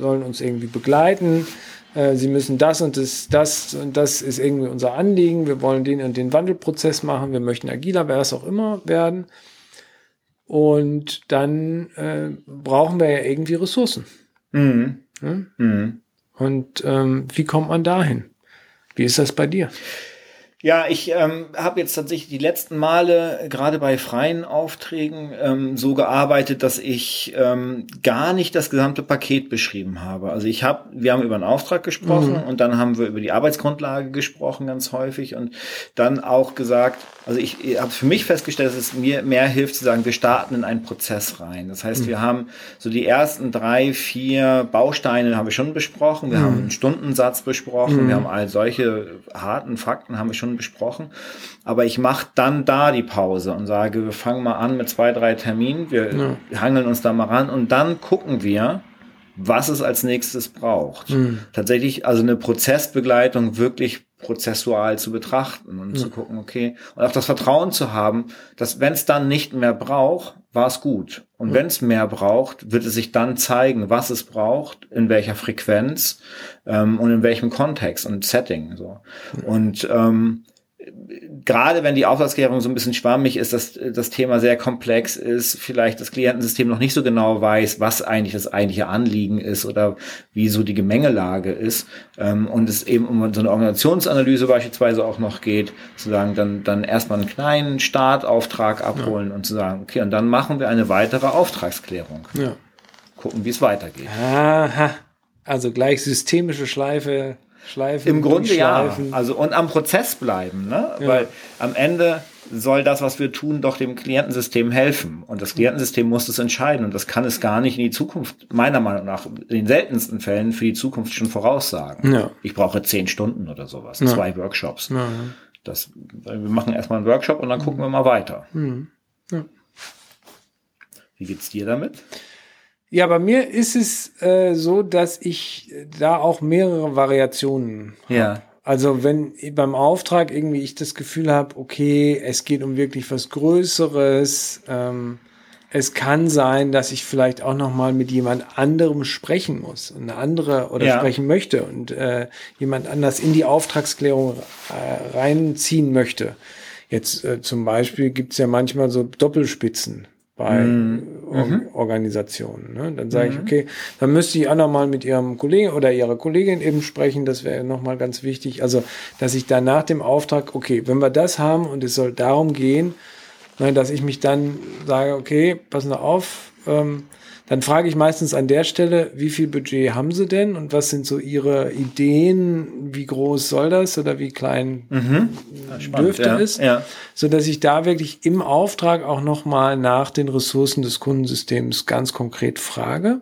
sollen uns irgendwie begleiten. Äh, Sie müssen das und das, das und das ist irgendwie unser Anliegen. Wir wollen den und den Wandelprozess machen. Wir möchten agiler, wer es auch immer werden. Und dann äh, brauchen wir ja irgendwie Ressourcen. Mhm. Ja? Mhm. Und ähm, wie kommt man dahin? Wie ist das bei dir? Ja, ich ähm, habe jetzt tatsächlich die letzten Male gerade bei freien Aufträgen ähm, so gearbeitet, dass ich ähm, gar nicht das gesamte Paket beschrieben habe. Also ich habe, wir haben über einen Auftrag gesprochen mhm. und dann haben wir über die Arbeitsgrundlage gesprochen ganz häufig und dann auch gesagt, also ich, ich habe für mich festgestellt, dass es mir mehr hilft zu sagen, wir starten in einen Prozess rein. Das heißt, mhm. wir haben so die ersten drei, vier Bausteine haben wir schon besprochen, wir mhm. haben einen Stundensatz besprochen, wir mhm. haben all solche harten Fakten haben wir schon besprochen. Aber ich mache dann da die Pause und sage, wir fangen mal an mit zwei, drei Terminen, wir ja. hangeln uns da mal ran und dann gucken wir, was es als nächstes braucht. Mhm. Tatsächlich also eine Prozessbegleitung wirklich prozessual zu betrachten und mhm. zu gucken, okay, und auch das Vertrauen zu haben, dass wenn es dann nicht mehr braucht, war es gut. Und mhm. wenn es mehr braucht, wird es sich dann zeigen, was es braucht, in welcher Frequenz ähm, und in welchem Kontext und Setting. So. Und ähm, gerade wenn die Auftragsklärung so ein bisschen schwammig ist, dass das Thema sehr komplex ist, vielleicht das Klientensystem noch nicht so genau weiß, was eigentlich das eigentliche Anliegen ist oder wie so die Gemengelage ist ähm, und es eben um so eine Organisationsanalyse beispielsweise auch noch geht, zu sagen, dann, dann erstmal einen kleinen Startauftrag abholen ja. und zu sagen, okay, und dann machen wir eine weitere Auftragsklärung. Ja. Gucken, wie es weitergeht. Aha. Also gleich systemische Schleife Schleifen. Im Grunde ja. Also und am Prozess bleiben, ne? Ja. Weil am Ende soll das, was wir tun, doch dem Klientensystem helfen. Und das Klientensystem muss es entscheiden. Und das kann es gar nicht in die Zukunft, meiner Meinung nach, in den seltensten Fällen für die Zukunft schon voraussagen. Ja. Ich brauche zehn Stunden oder sowas, ja. zwei Workshops. Ja. Das, wir machen erstmal einen Workshop und dann gucken wir mal weiter. Mhm. Ja. Wie geht's dir damit? Ja, bei mir ist es äh, so, dass ich da auch mehrere Variationen habe. Ja. Also wenn beim Auftrag irgendwie ich das Gefühl habe, okay, es geht um wirklich was Größeres, ähm, es kann sein, dass ich vielleicht auch noch mal mit jemand anderem sprechen muss eine andere oder ja. sprechen möchte und äh, jemand anders in die Auftragsklärung äh, reinziehen möchte. Jetzt äh, zum Beispiel gibt's ja manchmal so Doppelspitzen bei mhm. Mhm. Organisationen. Ne? Dann sage mhm. ich, okay, dann müsste ich auch noch mal mit ihrem Kollegen oder ihrer Kollegin eben sprechen. Das wäre noch mal ganz wichtig. Also, dass ich dann nach dem Auftrag, okay, wenn wir das haben und es soll darum gehen, ne, dass ich mich dann sage, okay, pass mal auf, ähm, dann frage ich meistens an der Stelle, wie viel Budget haben Sie denn und was sind so Ihre Ideen, wie groß soll das oder wie klein mhm. dürfte ja. es, ja. so dass ich da wirklich im Auftrag auch noch mal nach den Ressourcen des Kundensystems ganz konkret frage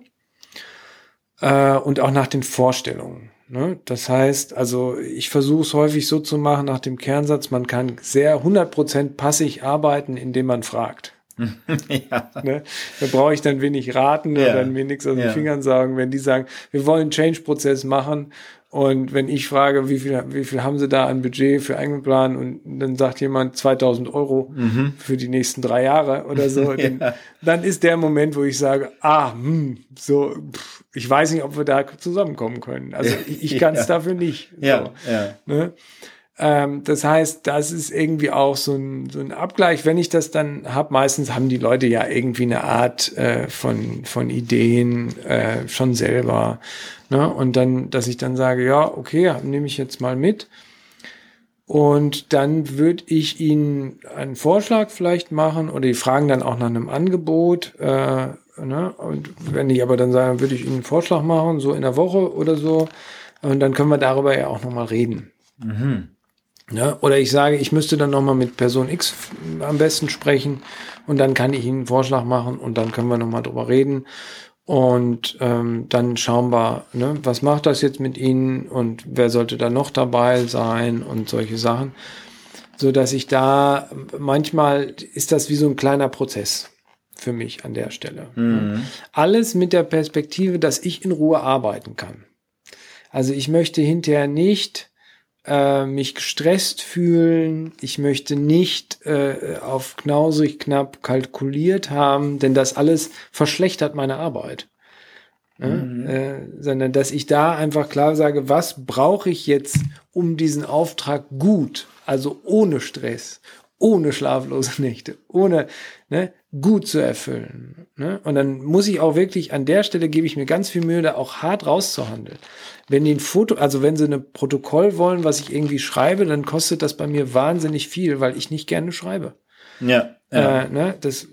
äh, und auch nach den Vorstellungen. Ne? Das heißt, also ich versuche es häufig so zu machen nach dem Kernsatz, man kann sehr 100% passig arbeiten, indem man fragt. ja. ne? Da brauche ich dann wenig raten ja. oder mir nichts aus den ja. Fingern sagen, wenn die sagen, wir wollen einen Change-Prozess machen und wenn ich frage, wie viel, wie viel haben sie da an Budget für Eigenplan und dann sagt jemand 2000 Euro mhm. für die nächsten drei Jahre oder so, dann, dann, ist der Moment, wo ich sage, ah, hm, so, pff, ich weiß nicht, ob wir da zusammenkommen können. Also ich, ich kann es dafür nicht. Ja, so, ja. Ne? Ähm, das heißt, das ist irgendwie auch so ein, so ein Abgleich. Wenn ich das dann habe, meistens haben die Leute ja irgendwie eine Art äh, von, von Ideen äh, schon selber. Ne? Und dann, dass ich dann sage, ja, okay, nehme ich jetzt mal mit. Und dann würde ich ihnen einen Vorschlag vielleicht machen oder die fragen dann auch nach einem Angebot. Äh, ne? Und wenn ich aber dann sage, würde ich ihnen einen Vorschlag machen, so in der Woche oder so. Und dann können wir darüber ja auch nochmal reden. Mhm. Ja, oder ich sage, ich müsste dann nochmal mit Person X am besten sprechen und dann kann ich Ihnen einen Vorschlag machen und dann können wir nochmal drüber reden. Und ähm, dann schauen wir, ne, was macht das jetzt mit Ihnen und wer sollte da noch dabei sein und solche Sachen. So dass ich da, manchmal ist das wie so ein kleiner Prozess für mich an der Stelle. Mhm. Alles mit der Perspektive, dass ich in Ruhe arbeiten kann. Also ich möchte hinterher nicht äh, mich gestresst fühlen. Ich möchte nicht äh, auf knausrig knapp kalkuliert haben, denn das alles verschlechtert meine Arbeit. Mhm. Äh, sondern dass ich da einfach klar sage, was brauche ich jetzt, um diesen Auftrag gut, also ohne Stress, ohne schlaflose Nächte, ohne ne, gut zu erfüllen. Ne? Und dann muss ich auch wirklich an der Stelle gebe ich mir ganz viel Mühe, da auch hart rauszuhandeln. Wenn die ein Foto, also wenn sie ein Protokoll wollen, was ich irgendwie schreibe, dann kostet das bei mir wahnsinnig viel, weil ich nicht gerne schreibe. Ja. ja. Äh, ne, das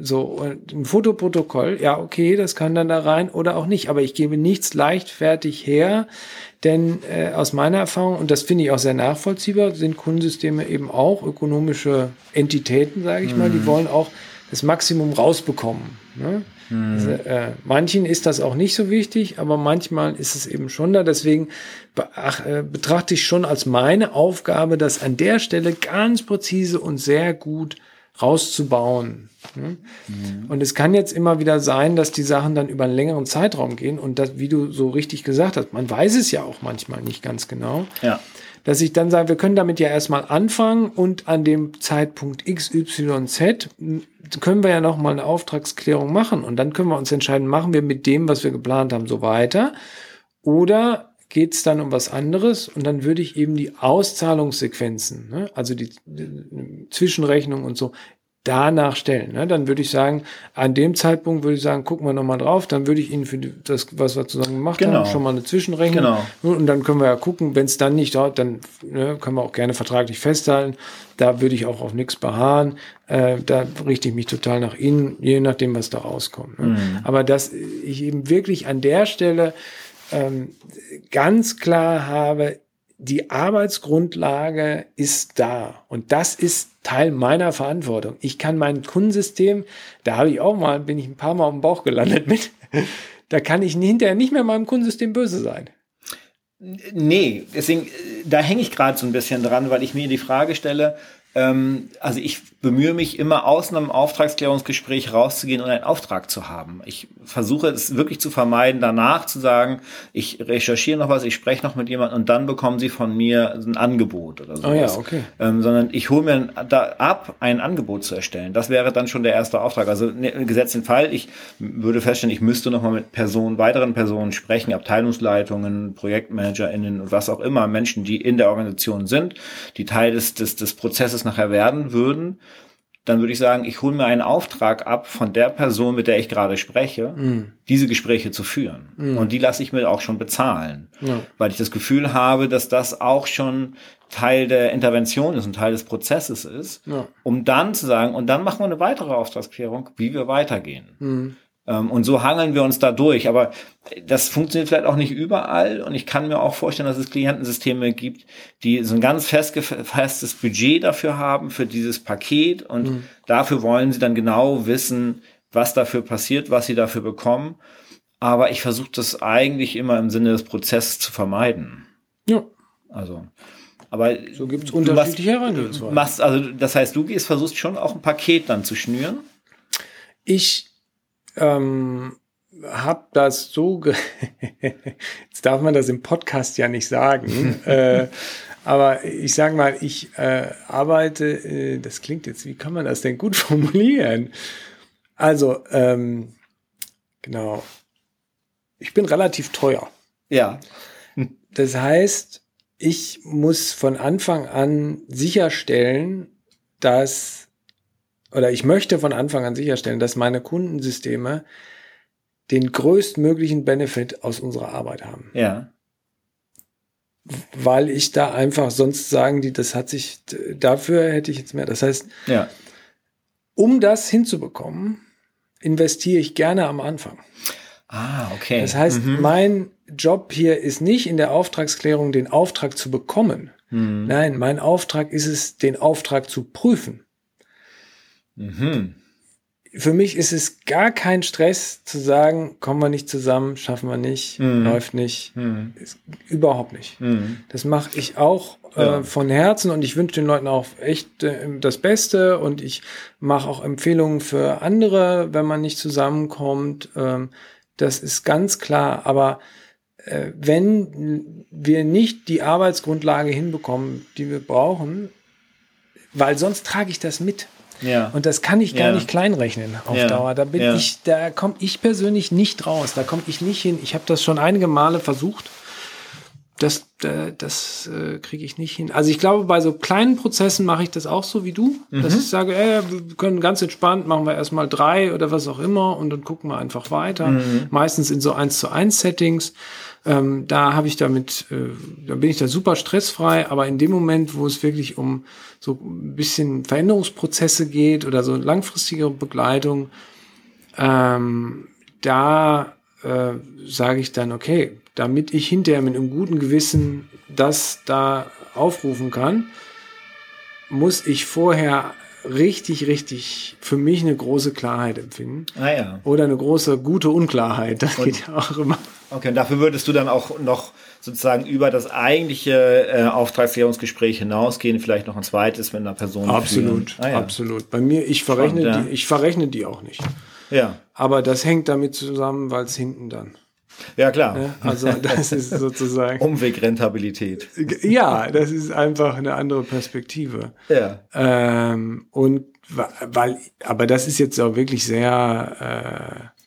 so ein Fotoprotokoll, ja okay, das kann dann da rein oder auch nicht, aber ich gebe nichts leichtfertig her, denn äh, aus meiner Erfahrung und das finde ich auch sehr nachvollziehbar, sind Kundensysteme eben auch ökonomische Entitäten, sage ich mhm. mal, die mhm. wollen auch das Maximum rausbekommen. Ne? Mhm. Also, äh, manchen ist das auch nicht so wichtig, aber manchmal ist es eben schon da. Deswegen ach, äh, betrachte ich schon als meine Aufgabe, das an der Stelle ganz präzise und sehr gut rauszubauen. Ne? Mhm. Und es kann jetzt immer wieder sein, dass die Sachen dann über einen längeren Zeitraum gehen und das, wie du so richtig gesagt hast, man weiß es ja auch manchmal nicht ganz genau. Ja. Dass ich dann sage, wir können damit ja erstmal anfangen und an dem Zeitpunkt XYZ können wir ja noch mal eine Auftragsklärung machen und dann können wir uns entscheiden, machen wir mit dem, was wir geplant haben, so weiter oder geht es dann um was anderes und dann würde ich eben die Auszahlungssequenzen, ne, also die, die Zwischenrechnung und so, danach stellen. Ne? Dann würde ich sagen, an dem Zeitpunkt würde ich sagen, gucken wir nochmal drauf, dann würde ich Ihnen für das, was wir zusammen gemacht genau. haben, schon mal eine Zwischenrechnung. Genau. Und dann können wir ja gucken, wenn es dann nicht dauert, dann ne, können wir auch gerne vertraglich festhalten. Da würde ich auch auf nichts beharren. Äh, da richte ich mich total nach Ihnen, je nachdem, was da rauskommt. Ne? Mhm. Aber dass ich eben wirklich an der Stelle ähm, ganz klar habe, die Arbeitsgrundlage ist da und das ist Teil meiner Verantwortung. Ich kann mein Kundensystem, da habe ich auch mal, bin ich ein paar Mal auf dem Bauch gelandet mit, da kann ich hinterher nicht mehr meinem Kundensystem böse sein. Nee, deswegen, da hänge ich gerade so ein bisschen dran, weil ich mir die Frage stelle, ähm, also ich bemühe mich immer aus einem Auftragsklärungsgespräch rauszugehen und einen Auftrag zu haben. Ich versuche es wirklich zu vermeiden, danach zu sagen, ich recherchiere noch was, ich spreche noch mit jemandem und dann bekommen sie von mir ein Angebot oder so. Oh ja, okay. Ähm, sondern ich hole mir da ab, ein Angebot zu erstellen. Das wäre dann schon der erste Auftrag. Also ne, gesetzt den Fall, ich würde feststellen, ich müsste noch mal mit Personen, weiteren Personen sprechen, Abteilungsleitungen, ProjektmanagerInnen und was auch immer, Menschen, die in der Organisation sind, die Teil des, des, des Prozesses nachher werden würden, dann würde ich sagen, ich hole mir einen Auftrag ab von der Person, mit der ich gerade spreche, mm. diese Gespräche zu führen. Mm. Und die lasse ich mir auch schon bezahlen, ja. weil ich das Gefühl habe, dass das auch schon Teil der Intervention ist und Teil des Prozesses ist, ja. um dann zu sagen, und dann machen wir eine weitere Auftragsklärung, wie wir weitergehen. Mm. Ähm, und so hangeln wir uns da durch. Aber das funktioniert vielleicht auch nicht überall. Und ich kann mir auch vorstellen, dass es Klientensysteme gibt, die so ein ganz festgefasstes Budget dafür haben, für dieses Paket. Und mhm. dafür wollen sie dann genau wissen, was dafür passiert, was sie dafür bekommen. Aber ich versuche das eigentlich immer im Sinne des Prozesses zu vermeiden. Ja. Also. Aber so gibt es unterschiedliche Herangehensweisen. Machst, also das heißt, du gehst, versuchst schon auch ein Paket dann zu schnüren? Ich ähm, habe das so, jetzt darf man das im Podcast ja nicht sagen, äh, aber ich sage mal, ich äh, arbeite, äh, das klingt jetzt, wie kann man das denn gut formulieren? Also, ähm, genau, ich bin relativ teuer. Ja. Das heißt, ich muss von Anfang an sicherstellen, dass oder ich möchte von Anfang an sicherstellen, dass meine Kundensysteme den größtmöglichen Benefit aus unserer Arbeit haben. Ja. Weil ich da einfach sonst sagen die, das hat sich, dafür hätte ich jetzt mehr. Das heißt, ja. um das hinzubekommen, investiere ich gerne am Anfang. Ah, okay. Das heißt, mhm. mein Job hier ist nicht in der Auftragsklärung den Auftrag zu bekommen. Mhm. Nein, mein Auftrag ist es, den Auftrag zu prüfen. Mhm. Für mich ist es gar kein Stress zu sagen, kommen wir nicht zusammen, schaffen wir nicht, mhm. läuft nicht. Mhm. überhaupt nicht. Mhm. Das mache ich auch äh, ja. von Herzen und ich wünsche den Leuten auch echt äh, das Beste und ich mache auch Empfehlungen für andere, wenn man nicht zusammenkommt. Ähm, das ist ganz klar. Aber äh, wenn wir nicht die Arbeitsgrundlage hinbekommen, die wir brauchen, weil sonst trage ich das mit. Ja. Und das kann ich gar ja. nicht kleinrechnen auf ja. Dauer. Da bin ja. ich, da komme ich persönlich nicht raus. Da komme ich nicht hin. Ich habe das schon einige Male versucht. Das, äh, das äh, kriege ich nicht hin. Also ich glaube, bei so kleinen Prozessen mache ich das auch so wie du, mhm. dass ich sage, ey, wir können ganz entspannt, machen wir erstmal drei oder was auch immer und dann gucken wir einfach weiter. Mhm. Meistens in so eins zu eins Settings. Ähm, da habe ich damit, äh, da bin ich da super stressfrei, aber in dem Moment, wo es wirklich um so ein bisschen Veränderungsprozesse geht oder so langfristige Begleitung, ähm, da äh, sage ich dann, okay, damit ich hinterher mit einem guten Gewissen das da aufrufen kann, muss ich vorher richtig, richtig für mich eine große Klarheit empfinden. Ah ja. Oder eine große, gute Unklarheit. Das und, geht ja auch immer. Okay, und dafür würdest du dann auch noch sozusagen über das eigentliche äh, Auftragsklärungsgespräch hinausgehen, vielleicht noch ein zweites mit einer Person. Absolut, ah, ja. absolut. Bei mir, ich verrechne, Spannend, die, ich verrechne die auch nicht. Ja. Aber das hängt damit zusammen, weil es hinten dann. Ja, klar. Ja, also das ist sozusagen. Umwegrentabilität. Ja, das ist einfach eine andere Perspektive. Ja. Ähm, und weil, aber das ist jetzt auch wirklich sehr äh,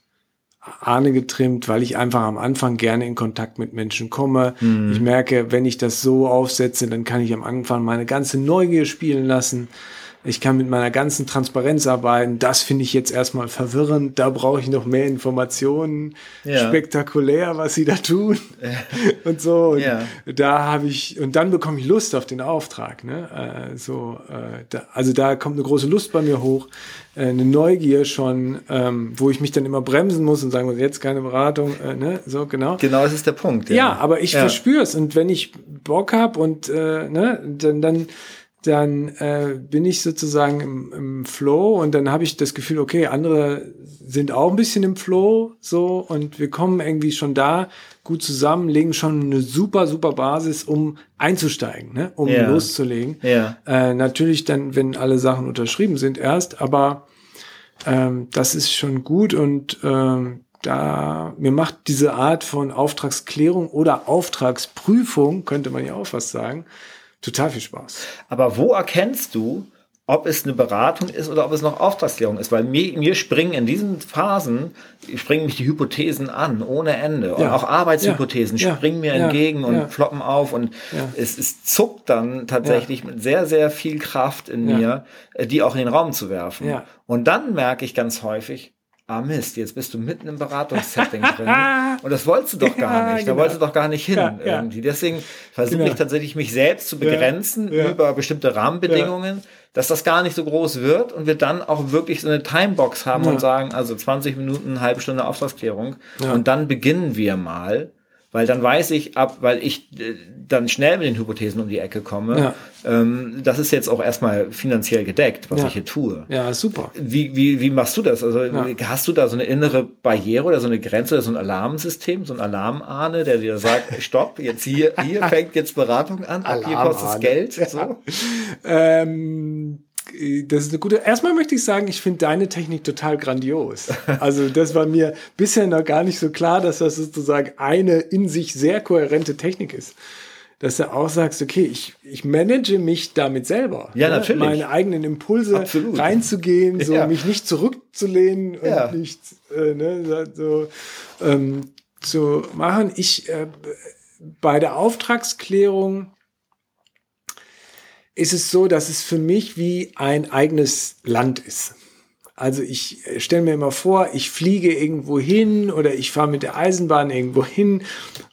Ahne getrimmt, weil ich einfach am Anfang gerne in Kontakt mit Menschen komme. Mhm. Ich merke, wenn ich das so aufsetze, dann kann ich am Anfang meine ganze Neugier spielen lassen. Ich kann mit meiner ganzen Transparenz arbeiten. Das finde ich jetzt erstmal verwirrend. Da brauche ich noch mehr Informationen. Ja. Spektakulär, was sie da tun. Und so. Und ja. da habe ich, und dann bekomme ich Lust auf den Auftrag. Ne? Äh, so, äh, da, also da kommt eine große Lust bei mir hoch. Äh, eine Neugier schon, ähm, wo ich mich dann immer bremsen muss und sagen muss, jetzt keine Beratung. Äh, ne? So, genau. Genau, das ist der Punkt. Ja, ja aber ich ja. verspüre es. Und wenn ich Bock habe und äh, ne, dann, dann dann äh, bin ich sozusagen im, im Flow und dann habe ich das Gefühl, okay, andere sind auch ein bisschen im Flow so und wir kommen irgendwie schon da gut zusammen, legen schon eine super, super Basis, um einzusteigen, ne? um ja. loszulegen. Ja. Äh, natürlich dann, wenn alle Sachen unterschrieben sind erst, aber ähm, das ist schon gut und ähm, da mir macht diese Art von Auftragsklärung oder Auftragsprüfung, könnte man ja auch was sagen, total viel Spaß. Aber wo erkennst du, ob es eine Beratung ist oder ob es noch Auftragsklärung ist, weil mir, mir springen in diesen Phasen, springen mich die Hypothesen an, ohne Ende. Und auch Arbeitshypothesen ja. springen mir ja. entgegen und ja. floppen auf und es, es zuckt dann tatsächlich mit sehr, sehr viel Kraft in mir, äh, die auch in den Raum zu werfen. Und dann merke ich ganz häufig, ah Mist, jetzt bist du mitten im Beratungssetting drin. Und das wolltest du doch gar nicht. Genau. Da wolltest du doch gar nicht hin ja, irgendwie. Deswegen versuche genau. ich tatsächlich, mich selbst zu begrenzen ja, ja. über bestimmte Rahmenbedingungen, dass das gar nicht so groß wird und wir dann auch wirklich so eine Timebox haben und sagen, also 20 Minuten, eine halbe Stunde Auftragsklärung. Und dann beginnen wir mal weil dann weiß ich ab, weil ich äh, dann schnell mit den Hypothesen um die Ecke komme, ja. ähm, das ist jetzt auch erstmal finanziell gedeckt, was ja. ich hier tue. Ja, super. Wie, wie, wie machst du das? Also ja. hast du da so eine innere Barriere oder so eine Grenze oder so ein Alarmsystem, so ein Alarmahne, der dir sagt, stopp, jetzt hier, hier fängt jetzt Beratung an, ab hier kostet es Geld. So? ähm das ist eine gute. Erstmal möchte ich sagen, ich finde deine Technik total grandios. Also das war mir bisher noch gar nicht so klar, dass das sozusagen eine in sich sehr kohärente Technik ist. Dass du auch sagst, okay, ich, ich manage mich damit selber. Ja, ne? natürlich. Meine eigenen Impulse Absolut. reinzugehen, so ja. mich nicht zurückzulehnen und ja. nicht äh, ne, so ähm, zu machen. Ich äh, bei der Auftragsklärung ist es so, dass es für mich wie ein eigenes Land ist. Also ich äh, stelle mir immer vor, ich fliege irgendwo hin oder ich fahre mit der Eisenbahn irgendwo hin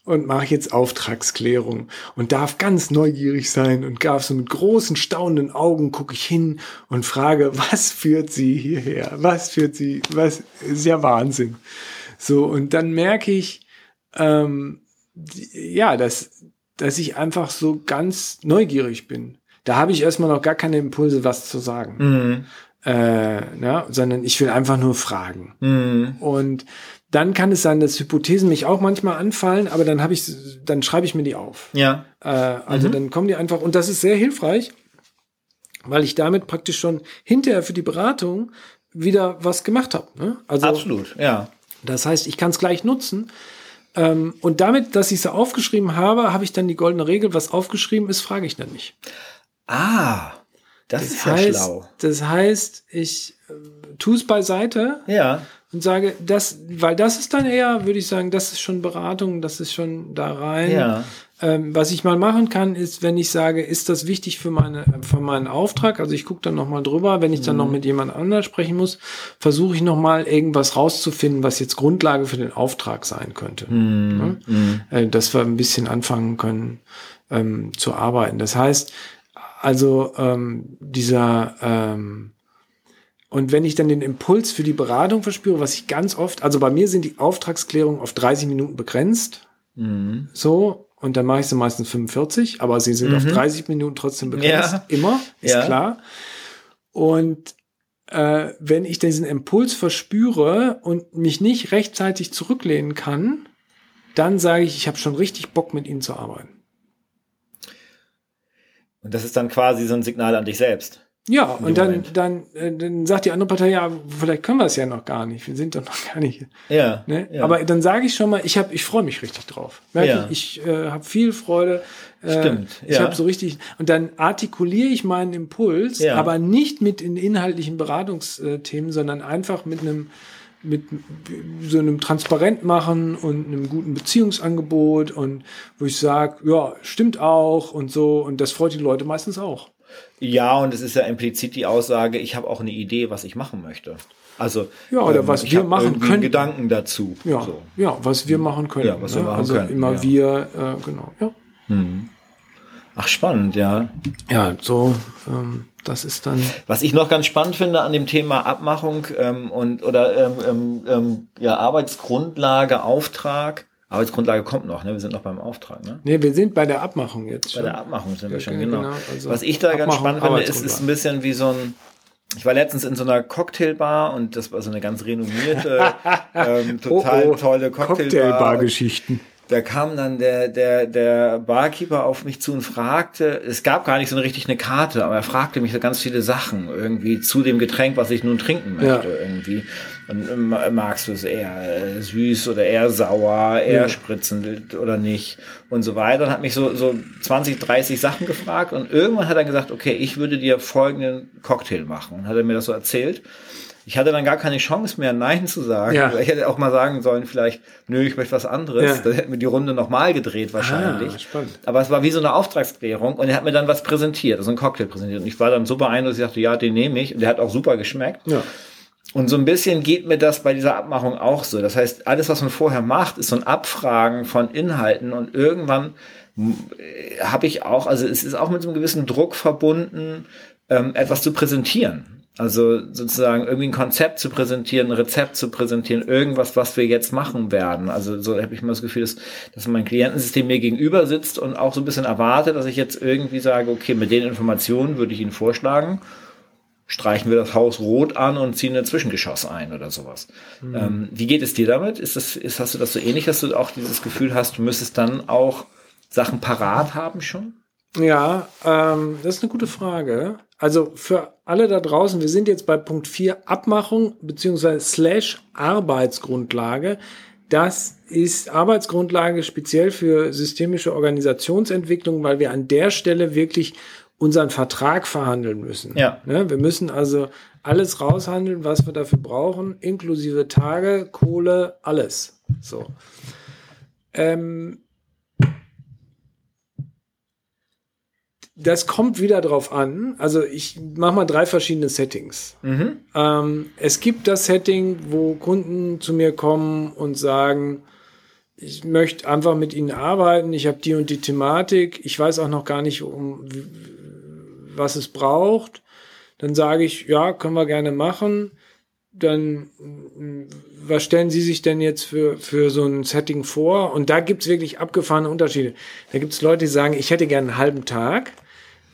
und mache jetzt Auftragsklärung und darf ganz neugierig sein und darf so mit großen staunenden Augen gucke ich hin und frage, was führt sie hierher? Was führt sie? Was ist ja Wahnsinn. So und dann merke ich, ähm, ja, dass dass ich einfach so ganz neugierig bin da habe ich erstmal noch gar keine Impulse, was zu sagen. Mhm. Äh, ne? Sondern ich will einfach nur fragen. Mhm. Und dann kann es sein, dass Hypothesen mich auch manchmal anfallen, aber dann habe ich, dann schreibe ich mir die auf. Ja. Äh, also mhm. dann kommen die einfach, und das ist sehr hilfreich, weil ich damit praktisch schon hinterher für die Beratung wieder was gemacht habe. Ne? Also, Absolut, ja. Das heißt, ich kann es gleich nutzen. Ähm, und damit, dass ich es aufgeschrieben habe, habe ich dann die goldene Regel, was aufgeschrieben ist, frage ich dann nicht. Ah, das, das ist heißt, ja schlau. Das heißt, ich äh, tue es beiseite. Ja. Und sage, das, weil das ist dann eher, würde ich sagen, das ist schon Beratung, das ist schon da rein. Ja. Ähm, was ich mal machen kann, ist, wenn ich sage, ist das wichtig für meine, für meinen Auftrag? Also ich gucke dann nochmal drüber, wenn ich dann mhm. noch mit jemand anders sprechen muss, versuche ich nochmal irgendwas rauszufinden, was jetzt Grundlage für den Auftrag sein könnte. Mhm. Ja? Mhm. Äh, dass wir ein bisschen anfangen können ähm, zu arbeiten. Das heißt, also ähm, dieser ähm, und wenn ich dann den Impuls für die Beratung verspüre, was ich ganz oft, also bei mir sind die Auftragsklärungen auf 30 Minuten begrenzt. Mhm. So, und dann mache ich sie meistens 45, aber sie sind mhm. auf 30 Minuten trotzdem begrenzt. Ja. Immer, ist ja. klar. Und äh, wenn ich diesen Impuls verspüre und mich nicht rechtzeitig zurücklehnen kann, dann sage ich, ich habe schon richtig Bock, mit ihnen zu arbeiten. Und das ist dann quasi so ein Signal an dich selbst. Ja, und dann, dann, äh, dann sagt die andere Partei, ja, vielleicht können wir es ja noch gar nicht. Wir sind doch noch gar nicht. Ja. Ne? ja. Aber dann sage ich schon mal, ich habe, ich freue mich richtig drauf. Merke ja. ich, ich äh, habe viel Freude. Äh, Stimmt. Ja. Ich habe so richtig und dann artikuliere ich meinen Impuls, ja. aber nicht mit in inhaltlichen Beratungsthemen, sondern einfach mit einem mit so einem Transparent machen und einem guten Beziehungsangebot und wo ich sage, ja, stimmt auch und so und das freut die Leute meistens auch. Ja, und es ist ja implizit die Aussage, ich habe auch eine Idee, was ich machen möchte. Also ja, oder ähm, was wir machen können. Gedanken dazu. Ja, so. ja, was wir machen können. Ja, was wir ne? machen also können. immer ja. wir, äh, genau. Ja. Hm. Ach spannend, ja. Ja, so. Ähm, das ist dann. Was ich noch ganz spannend finde an dem Thema Abmachung ähm, und oder ähm, ähm, ähm, ja, Arbeitsgrundlage, Auftrag, Arbeitsgrundlage kommt noch, ne? Wir sind noch beim Auftrag, ne? Nee, wir sind bei der Abmachung jetzt schon. Bei der Abmachung sind wir schon, genau. genau. Also Was ich da Abmachung, ganz spannend finde, ist, ist ein bisschen wie so ein, ich war letztens in so einer Cocktailbar und das war so eine ganz renommierte, ähm, total oh, oh. tolle Cocktailbar. Cocktailbar-Geschichten da kam dann der, der, der Barkeeper auf mich zu und fragte, es gab gar nicht so richtig eine Karte, aber er fragte mich so ganz viele Sachen irgendwie zu dem Getränk, was ich nun trinken möchte ja. irgendwie. Und ähm, magst du es eher äh, süß oder eher sauer, eher ja. spritzend oder nicht und so weiter. Und hat mich so, so 20, 30 Sachen gefragt und irgendwann hat er gesagt, okay, ich würde dir folgenden Cocktail machen. Und hat er mir das so erzählt. Ich hatte dann gar keine Chance mehr, Nein zu sagen. Ja. Ich hätte auch mal sagen sollen, vielleicht, nö, ich möchte was anderes. Ja. Dann hätten wir die Runde nochmal gedreht wahrscheinlich. Ah, spannend. Aber es war wie so eine Auftragsklärung und er hat mir dann was präsentiert, also ein Cocktail präsentiert. Und ich war dann super beeindruckt, ich dachte, ja, den nehme ich. Und der hat auch super geschmeckt. Ja. Und so ein bisschen geht mir das bei dieser Abmachung auch so. Das heißt, alles, was man vorher macht, ist so ein Abfragen von Inhalten und irgendwann äh, habe ich auch, also es ist auch mit so einem gewissen Druck verbunden, ähm, etwas zu präsentieren. Also sozusagen irgendwie ein Konzept zu präsentieren, ein Rezept zu präsentieren, irgendwas, was wir jetzt machen werden. Also so habe ich immer das Gefühl, dass, dass mein Klientensystem mir gegenüber sitzt und auch so ein bisschen erwartet, dass ich jetzt irgendwie sage, okay, mit den Informationen würde ich Ihnen vorschlagen, streichen wir das Haus rot an und ziehen ein Zwischengeschoss ein oder sowas. Mhm. Ähm, wie geht es dir damit? Ist das, ist, hast du das so ähnlich, dass du auch dieses Gefühl hast, du müsstest dann auch Sachen parat haben schon? Ja, ähm, das ist eine gute Frage. Also für alle da draußen, wir sind jetzt bei Punkt 4 Abmachung beziehungsweise slash Arbeitsgrundlage. Das ist Arbeitsgrundlage speziell für systemische Organisationsentwicklung, weil wir an der Stelle wirklich unseren Vertrag verhandeln müssen. Ja. Ne? Wir müssen also alles raushandeln, was wir dafür brauchen, inklusive Tage, Kohle, alles. So. Ähm, das kommt wieder drauf an. Also ich mache mal drei verschiedene Settings. Mhm. Ähm, es gibt das Setting, wo Kunden zu mir kommen und sagen, ich möchte einfach mit ihnen arbeiten, ich habe die und die Thematik, ich weiß auch noch gar nicht, um was es braucht. Dann sage ich, ja, können wir gerne machen. Dann, was stellen Sie sich denn jetzt für, für so ein Setting vor? Und da gibt's wirklich abgefahrene Unterschiede. Da gibt's Leute, die sagen, ich hätte gerne einen halben Tag.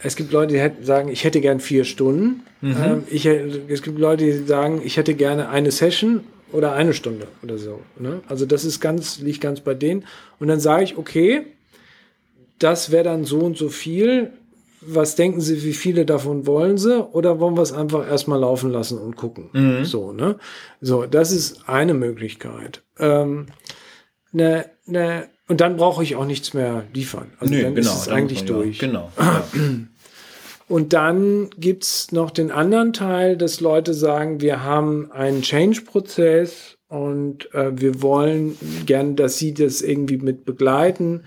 Es gibt Leute, die sagen, ich hätte gern vier Stunden. Mhm. Ähm, ich, es gibt Leute, die sagen, ich hätte gerne eine Session oder eine Stunde oder so. Ne? Also das ist ganz, liegt ganz bei denen. Und dann sage ich, okay, das wäre dann so und so viel. Was denken Sie, wie viele davon wollen Sie? Oder wollen wir es einfach erstmal laufen lassen und gucken? Mhm. So, ne? So, das ist eine Möglichkeit. Ähm, ne, ne, und dann brauche ich auch nichts mehr liefern. Also Nö, dann genau, ist es eigentlich durch. Genau. Und dann gibt's noch den anderen Teil, dass Leute sagen, wir haben einen Change-Prozess und äh, wir wollen gern, dass sie das irgendwie mit begleiten.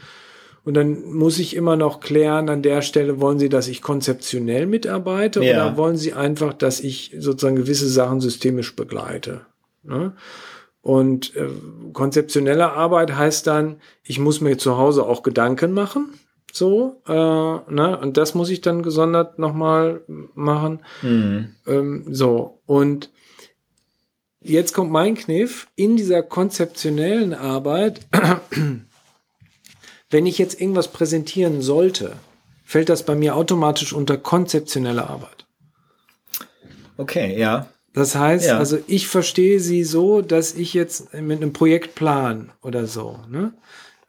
Und dann muss ich immer noch klären, an der Stelle wollen Sie, dass ich konzeptionell mitarbeite ja. oder wollen Sie einfach, dass ich sozusagen gewisse Sachen systemisch begleite? Ne? Und äh, konzeptionelle Arbeit heißt dann, ich muss mir zu Hause auch Gedanken machen so, äh, ne? Und das muss ich dann gesondert nochmal machen. Mhm. Ähm, so, und jetzt kommt mein Kniff in dieser konzeptionellen Arbeit. wenn ich jetzt irgendwas präsentieren sollte, fällt das bei mir automatisch unter konzeptionelle Arbeit. Okay, ja. Das heißt, ja. also ich verstehe sie so, dass ich jetzt mit einem Projektplan oder so, ne?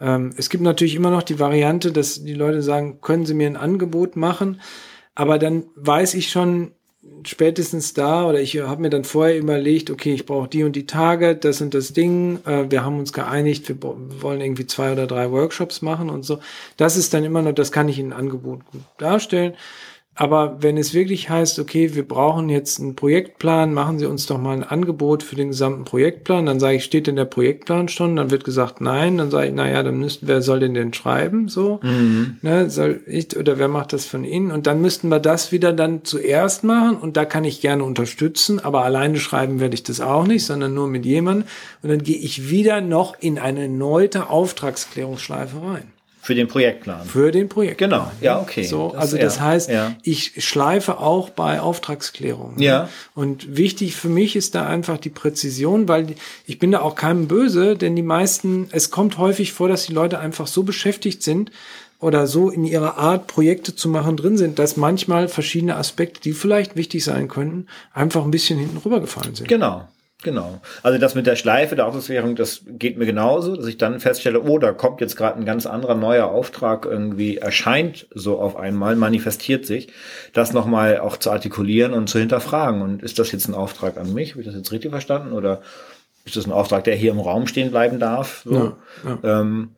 Ähm, es gibt natürlich immer noch die Variante, dass die Leute sagen, können Sie mir ein Angebot machen? Aber dann weiß ich schon spätestens da oder ich habe mir dann vorher überlegt, okay, ich brauche die und die Tage, das und das Ding. Äh, wir haben uns geeinigt, wir wollen irgendwie zwei oder drei Workshops machen und so. Das ist dann immer noch, das kann ich in ein Angebot gut darstellen. Aber wenn es wirklich heißt, okay, wir brauchen jetzt einen Projektplan, machen Sie uns doch mal ein Angebot für den gesamten Projektplan, dann sage ich, steht denn der Projektplan schon? Dann wird gesagt, nein. Dann sage ich, naja, dann müssten, wer soll denn denn schreiben? So, mhm. ne, soll ich oder wer macht das von Ihnen? Und dann müssten wir das wieder dann zuerst machen und da kann ich gerne unterstützen, aber alleine schreiben werde ich das auch nicht, sondern nur mit jemandem. Und dann gehe ich wieder noch in eine erneute Auftragsklärungsschleife rein. Für den Projektplan. Für den Projektplan. Genau, ja, okay. So, das, also das ja, heißt, ja. ich schleife auch bei Auftragsklärung. Ja. Und wichtig für mich ist da einfach die Präzision, weil ich bin da auch keinem böse, denn die meisten, es kommt häufig vor, dass die Leute einfach so beschäftigt sind, oder so in ihrer Art, Projekte zu machen, drin sind, dass manchmal verschiedene Aspekte, die vielleicht wichtig sein könnten, einfach ein bisschen hinten rübergefallen sind. Genau. Genau. Also das mit der Schleife der Auftragswährung, das geht mir genauso, dass ich dann feststelle, oh, da kommt jetzt gerade ein ganz anderer neuer Auftrag irgendwie erscheint so auf einmal, manifestiert sich, das nochmal auch zu artikulieren und zu hinterfragen. Und ist das jetzt ein Auftrag an mich? Habe ich das jetzt richtig verstanden? Oder ist das ein Auftrag, der hier im Raum stehen bleiben darf? So. Ja, ja. Ähm,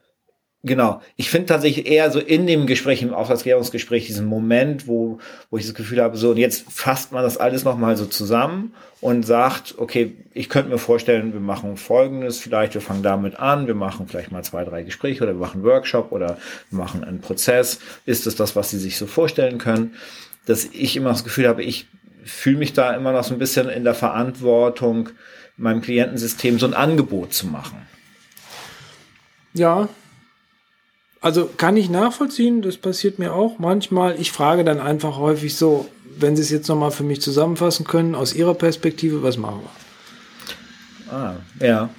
Genau. Ich finde tatsächlich eher so in dem Gespräch, im Auftragsklärungsgespräch, diesen Moment, wo, wo ich das Gefühl habe, so, und jetzt fasst man das alles nochmal so zusammen und sagt, okay, ich könnte mir vorstellen, wir machen Folgendes vielleicht, wir fangen damit an, wir machen vielleicht mal zwei, drei Gespräche oder wir machen einen Workshop oder wir machen einen Prozess. Ist es das, was Sie sich so vorstellen können? Dass ich immer das Gefühl habe, ich fühle mich da immer noch so ein bisschen in der Verantwortung, meinem Klientensystem so ein Angebot zu machen. Ja, also kann ich nachvollziehen, das passiert mir auch manchmal. Ich frage dann einfach häufig so, wenn Sie es jetzt nochmal für mich zusammenfassen können, aus Ihrer Perspektive, was machen wir? Ah, ja.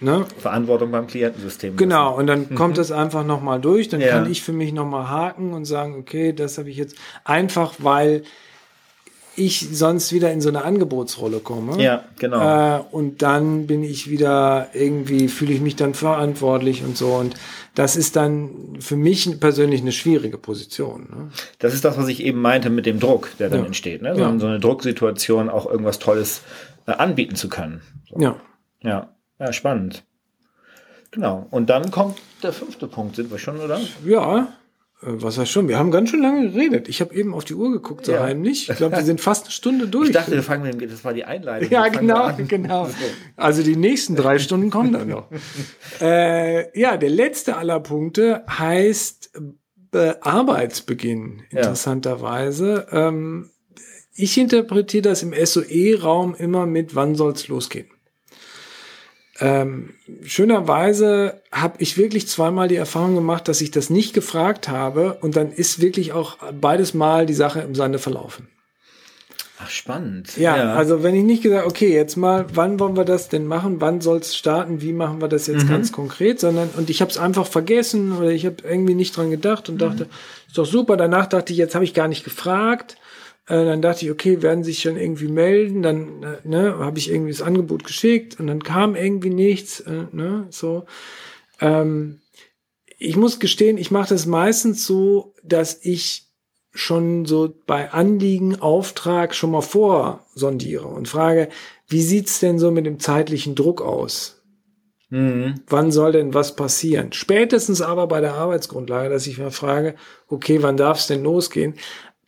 Ne? Verantwortung beim Klientensystem. Genau, und dann mhm. kommt das einfach nochmal durch. Dann ja. kann ich für mich nochmal haken und sagen, okay, das habe ich jetzt einfach, weil ich sonst wieder in so eine Angebotsrolle komme. Ja, genau. Äh, und dann bin ich wieder irgendwie, fühle ich mich dann verantwortlich und so. Und das ist dann für mich persönlich eine schwierige Position. Ne? Das ist das, was ich eben meinte mit dem Druck, der dann ja. entsteht. Ne? So, ja. so, eine Drucksituation auch irgendwas Tolles äh, anbieten zu können. So. Ja. Ja. Ja, spannend. Genau. Und dann kommt der fünfte Punkt, sind wir schon, oder? Ja. Äh, was heißt schon? Wir haben ganz schön lange geredet. Ich habe eben auf die Uhr geguckt, so ja. heimlich. Ich glaube, wir sind fast eine Stunde durch. Ich dachte, wir fangen mit, das war die Einleitung. Ja, genau, genau. Also die nächsten drei Stunden kommen dann noch. äh, ja, der letzte aller Punkte heißt äh, Arbeitsbeginn, interessanterweise. Ja. Ähm, ich interpretiere das im SOE-Raum immer mit, wann soll's losgehen? Ähm, schönerweise habe ich wirklich zweimal die Erfahrung gemacht, dass ich das nicht gefragt habe und dann ist wirklich auch beides Mal die Sache im Sande verlaufen. Ach, spannend. Ja, ja, also wenn ich nicht gesagt, okay, jetzt mal, wann wollen wir das denn machen? Wann soll es starten? Wie machen wir das jetzt mhm. ganz konkret? Sondern, und ich habe es einfach vergessen oder ich habe irgendwie nicht dran gedacht und mhm. dachte, ist doch super. Danach dachte ich, jetzt habe ich gar nicht gefragt. Äh, dann dachte ich, okay, werden sich schon irgendwie melden. Dann äh, ne, habe ich irgendwie das Angebot geschickt und dann kam irgendwie nichts. Äh, ne, so. Ähm, ich muss gestehen, ich mache das meistens so, dass ich schon so bei Anliegen, Auftrag schon mal vorsondiere und frage, wie sieht's denn so mit dem zeitlichen Druck aus? Mhm. Wann soll denn was passieren? Spätestens aber bei der Arbeitsgrundlage, dass ich mir frage, okay, wann darf es denn losgehen?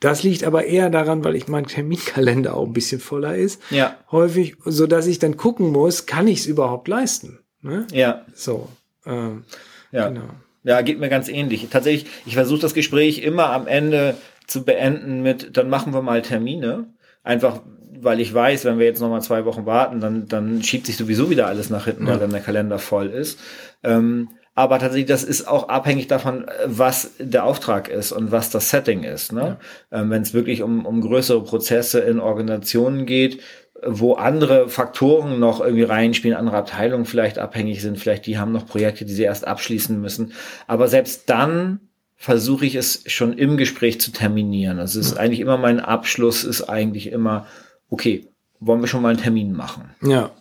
Das liegt aber eher daran, weil ich mein Terminkalender auch ein bisschen voller ist. Ja. Häufig, so dass ich dann gucken muss, kann ich es überhaupt leisten? Ne? Ja. So. Ähm, ja. Genau. Ja, geht mir ganz ähnlich. Tatsächlich, ich versuche das Gespräch immer am Ende zu beenden mit, dann machen wir mal Termine. Einfach, weil ich weiß, wenn wir jetzt noch mal zwei Wochen warten, dann, dann schiebt sich sowieso wieder alles nach hinten, ja. weil dann der Kalender voll ist. Ähm, aber tatsächlich, das ist auch abhängig davon, was der Auftrag ist und was das Setting ist. Ne? Ja. Ähm, Wenn es wirklich um, um größere Prozesse in Organisationen geht, wo andere Faktoren noch irgendwie reinspielen, andere Abteilungen vielleicht abhängig sind, vielleicht die haben noch Projekte, die sie erst abschließen müssen. Aber selbst dann versuche ich es schon im Gespräch zu terminieren. Also es ist eigentlich immer mein Abschluss, ist eigentlich immer, okay, wollen wir schon mal einen Termin machen? Ja.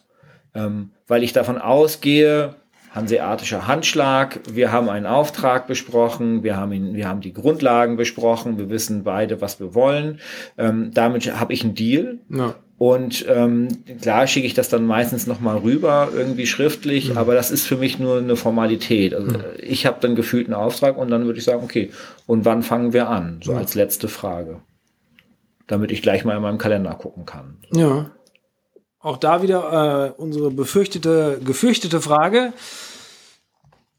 Ähm, weil ich davon ausgehe, hanseatischer Handschlag. Wir haben einen Auftrag besprochen, wir haben, ihn, wir haben die Grundlagen besprochen, wir wissen beide, was wir wollen. Ähm, damit habe ich einen Deal. Ja. Und ähm, klar schicke ich das dann meistens nochmal rüber, irgendwie schriftlich, mhm. aber das ist für mich nur eine Formalität. Also mhm. ich habe dann gefühlt einen Auftrag und dann würde ich sagen, okay, und wann fangen wir an? So ja. als letzte Frage. Damit ich gleich mal in meinem Kalender gucken kann. Ja. Auch da wieder äh, unsere befürchtete, gefürchtete Frage.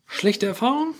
Schlechte Erfahrung?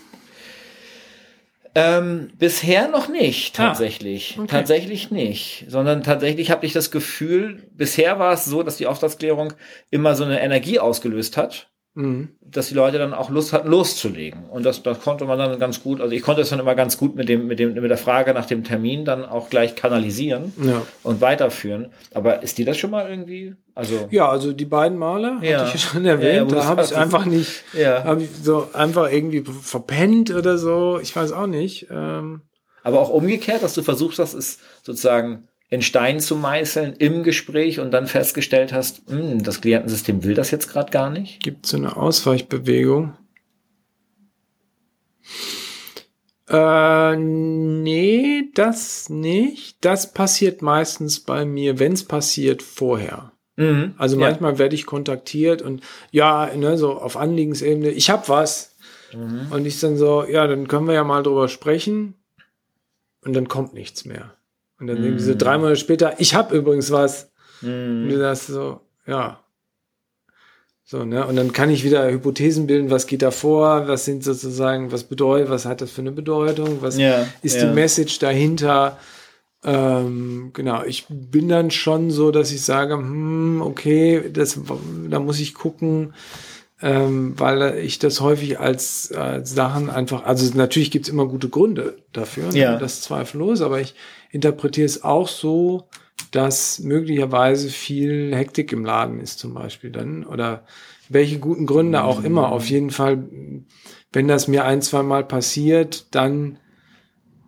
Ähm, bisher noch nicht, ah, tatsächlich. Ah, okay. Tatsächlich nicht. Sondern tatsächlich habe ich das Gefühl, bisher war es so, dass die Auftragsklärung immer so eine Energie ausgelöst hat. Mhm. dass die Leute dann auch Lust hatten, loszulegen. Und das, das konnte man dann ganz gut, also ich konnte es dann immer ganz gut mit dem, mit dem, mit der Frage nach dem Termin dann auch gleich kanalisieren ja. und weiterführen. Aber ist dir das schon mal irgendwie? Also ja, also die beiden Male ja. hatte ich schon erwähnt. Ja, da habe ich einfach nicht, ja. habe ich so einfach irgendwie verpennt oder so. Ich weiß auch nicht. Ähm, aber auch umgekehrt, dass du versuchst, das ist sozusagen in Stein zu meißeln im Gespräch und dann festgestellt hast, hm, das Klientensystem will das jetzt gerade gar nicht? Gibt es so eine Ausweichbewegung? Äh, nee, das nicht. Das passiert meistens bei mir, wenn es passiert, vorher. Mhm, also manchmal ja. werde ich kontaktiert und ja, ne, so auf Anliegensebene, ich habe was. Mhm. Und ich dann so, ja, dann können wir ja mal drüber sprechen. Und dann kommt nichts mehr. Und dann mm. irgendwie so drei Monate später, ich habe übrigens was. Mm. Und du sagst so, ja. So, ne? Und dann kann ich wieder Hypothesen bilden, was geht da vor, was sind sozusagen, was bedeutet, was hat das für eine Bedeutung, was ja, ist ja. die Message dahinter. Ähm, genau, ich bin dann schon so, dass ich sage, hm, okay, das, da muss ich gucken, ähm, weil ich das häufig als, als Sachen einfach, also natürlich gibt's immer gute Gründe dafür, ne? ja. das zweifellos, aber ich interpretiere es auch so, dass möglicherweise viel Hektik im Laden ist zum Beispiel dann oder welche guten Gründe auch immer. Auf jeden Fall, wenn das mir ein, zwei Mal passiert, dann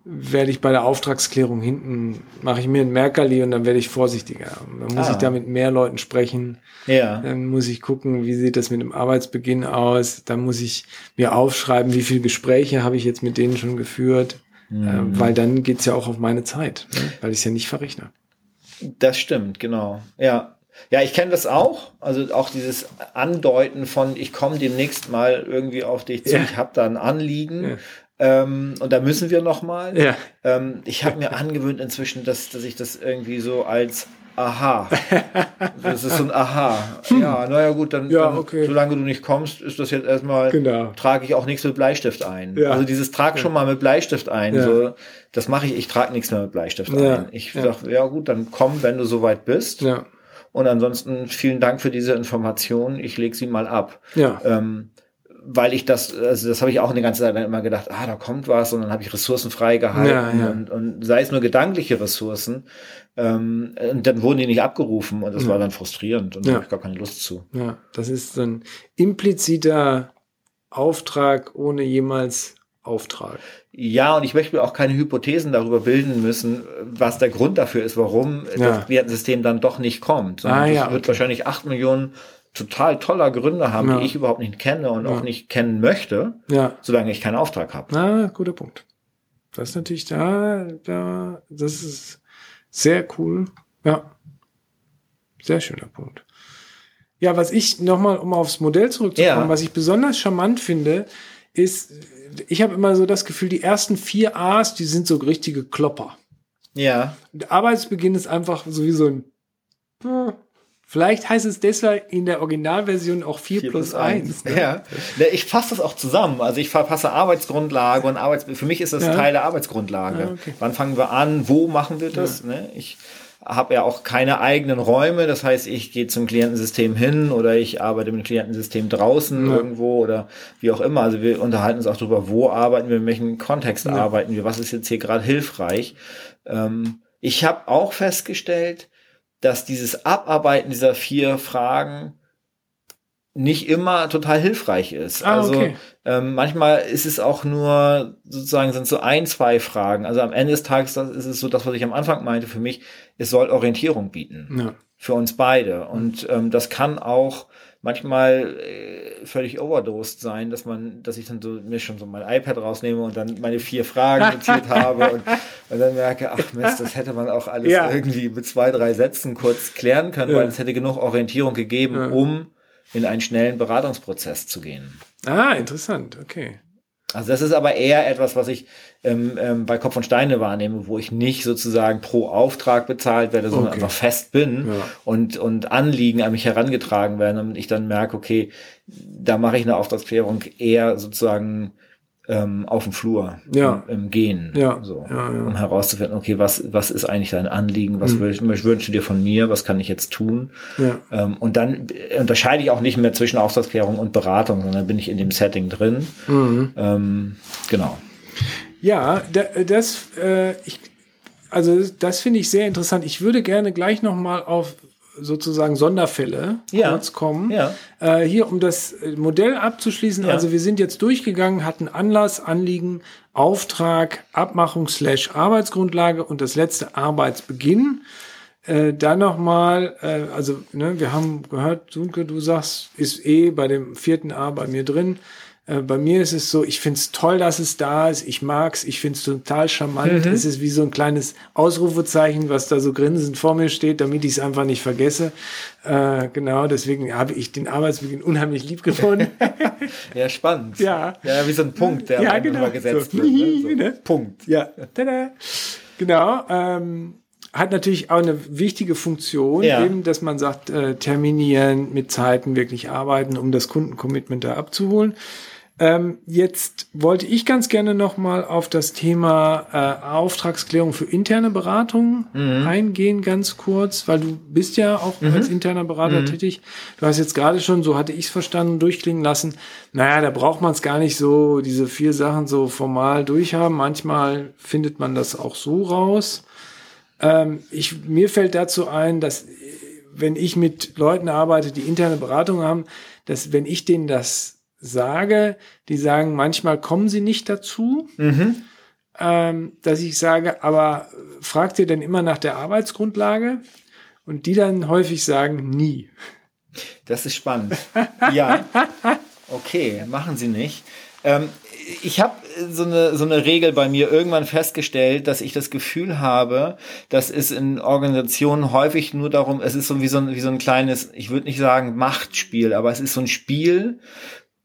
werde ich bei der Auftragsklärung hinten, mache ich mir ein Merkerli und dann werde ich vorsichtiger. Dann muss ah. ich da mit mehr Leuten sprechen. Ja. Dann muss ich gucken, wie sieht das mit dem Arbeitsbeginn aus. Dann muss ich mir aufschreiben, wie viele Gespräche habe ich jetzt mit denen schon geführt. Mhm. Äh, weil dann geht's ja auch auf meine Zeit, ne? weil ich es ja nicht verrechne. Das stimmt, genau. Ja. Ja, ich kenne das auch. Also auch dieses Andeuten von, ich komme demnächst mal irgendwie auf dich zu, ja. ich habe da ein Anliegen. Ja. Ähm, und da müssen wir noch mal. Ja. Ähm, ich habe mir angewöhnt inzwischen, dass, dass ich das irgendwie so als Aha. Das ist so ein Aha. Ja, naja gut, dann, ja, dann okay. solange du nicht kommst, ist das jetzt erstmal, genau. trage ich auch nichts mit Bleistift ein. Ja. Also dieses trag schon mal mit Bleistift ein. Ja. So, das mache ich, ich trage nichts mehr mit Bleistift ein. Ich ja. sag, ja gut, dann komm, wenn du soweit bist. Ja. Und ansonsten vielen Dank für diese Information. Ich lege sie mal ab. Ja. Ähm, weil ich das, also das habe ich auch eine ganze Zeit lang immer gedacht, ah, da kommt was und dann habe ich Ressourcen freigehalten ja, ja. Und, und sei es nur gedankliche Ressourcen. Ähm, und dann wurden die nicht abgerufen und das ja. war dann frustrierend und da habe ich gar keine Lust zu. Ja, das ist ein impliziter Auftrag ohne jemals Auftrag. Ja, und ich möchte mir auch keine Hypothesen darüber bilden müssen, was der Grund dafür ist, warum ja. das Wertensystem dann doch nicht kommt. ah, ja, wird okay. wahrscheinlich acht Millionen total toller Gründe haben, ja. die ich überhaupt nicht kenne und ja. auch nicht kennen möchte, ja. solange ich keinen Auftrag habe. Ah, guter Punkt. Das ist natürlich da, da, das ist sehr cool. Ja. Sehr schöner Punkt. Ja, was ich nochmal, um aufs Modell zurückzukommen, was ich besonders charmant finde, ist, ich habe immer so das Gefühl, die ersten vier A's, die sind so richtige Klopper. Ja. Der Arbeitsbeginn ist einfach sowieso ein Vielleicht heißt es deshalb in der Originalversion auch 4, 4 plus 1. Ne? Ja, ich fasse das auch zusammen. Also ich verpasse Arbeitsgrundlage und Arbeits für mich ist das ja. Teil der Arbeitsgrundlage. Ah, okay. Wann fangen wir an? Wo machen wir das? Ja. Ne? Ich habe ja auch keine eigenen Räume. Das heißt, ich gehe zum Klientensystem hin oder ich arbeite mit dem Klientensystem draußen ja. irgendwo oder wie auch immer. Also wir unterhalten uns auch darüber, wo arbeiten wir, in welchem Kontext arbeiten wir, was ist jetzt hier gerade hilfreich. Ähm, ich habe auch festgestellt, dass dieses Abarbeiten dieser vier Fragen nicht immer total hilfreich ist. Ah, also okay. ähm, manchmal ist es auch nur sozusagen sind so ein, zwei Fragen. Also am Ende des Tages das ist es so das, was ich am Anfang meinte für mich, es soll Orientierung bieten ja. Für uns beide. Und ähm, das kann auch manchmal äh, völlig overdosed sein, dass man, dass ich dann so mir schon so mein iPad rausnehme und dann meine vier Fragen notiert habe und, und, dann merke, ach Mist, das hätte man auch alles ja. irgendwie mit zwei, drei Sätzen kurz klären können, ja. weil es hätte genug Orientierung gegeben, ja. um in einen schnellen Beratungsprozess zu gehen. Ah, interessant, okay. Also das ist aber eher etwas, was ich ähm, ähm, bei Kopf und Steine wahrnehme, wo ich nicht sozusagen pro Auftrag bezahlt werde, sondern okay. einfach fest bin ja. und, und Anliegen an mich herangetragen werden und ich dann merke, okay, da mache ich eine Auftragsklärung eher sozusagen ähm, auf dem Flur Ja. im, im Gehen, Ja. so, Ja, ja. um herauszufinden, okay, was was ist eigentlich dein Anliegen, was Mhm. wünsch- wünschst du dir von mir, was kann ich jetzt tun? Ja. Ähm, und dann unterscheide ich auch nicht mehr zwischen Auftragsklärung und Beratung, sondern bin ich in dem Setting drin. Mhm. Ähm, genau. Ja, da, das, äh, ich, also das finde ich sehr interessant. Ich würde gerne gleich noch mal auf sozusagen Sonderfälle Ja. kurz kommen. Ja. Äh, hier, um das äh, Modell abzuschließen, Ja. also wir sind jetzt durchgegangen, hatten Anlass, Anliegen, Auftrag, Abmachung slash Arbeitsgrundlage und das letzte Arbeitsbeginn. Äh, dann nochmal, äh, also ne, wir haben gehört, Sunke, du sagst, ist eh bei dem vierten A bei mir drin. Äh, bei mir ist es so, ich find's toll, dass es da ist. Ich mag's, ich find's total charmant. Es ist wie so ein kleines Ausrufezeichen, was da so grinsend vor mir steht, damit ich es einfach nicht vergesse. Äh, genau, deswegen habe ich den Arbeitsbeginn unheimlich lieb gewonnen. Ja, spannend. Ja. Ja, wie so ein Punkt, der Ja, genau. gesetzt So. wird. Ne? So. Ne? Punkt. Ja, tada. Genau. Ähm, hat natürlich auch eine wichtige Funktion, Ja. eben, dass man sagt, äh, terminieren, mit Zeiten wirklich arbeiten, um das Kundencommitment da abzuholen. Ähm, jetzt wollte ich ganz gerne noch mal auf das Thema äh, Auftragsklärung für interne Beratung eingehen, ganz kurz, weil du bist ja auch als interner Berater tätig. Du hast jetzt gerade schon, so hatte ich es verstanden, durchklingen lassen. Naja, da braucht man es gar nicht so, diese vier Sachen so formal durchhaben. Manchmal findet man das auch so raus. Ähm, ich, mir fällt dazu ein, dass äh, wenn ich mit Leuten arbeite, die interne Beratung haben, dass wenn ich denen das sage, die sagen, manchmal kommen sie nicht dazu, ähm, dass ich sage, aber fragt ihr denn immer nach der Arbeitsgrundlage? Und die dann häufig sagen, nie. Das ist spannend. ja. Okay, machen Sie nicht. Ähm, ich habe so eine, so eine Regel bei mir irgendwann festgestellt, dass ich das Gefühl habe, dass es in Organisationen häufig nur darum, es ist so wie so ein, wie so ein kleines, ich würde nicht sagen Machtspiel, aber es ist so ein Spiel,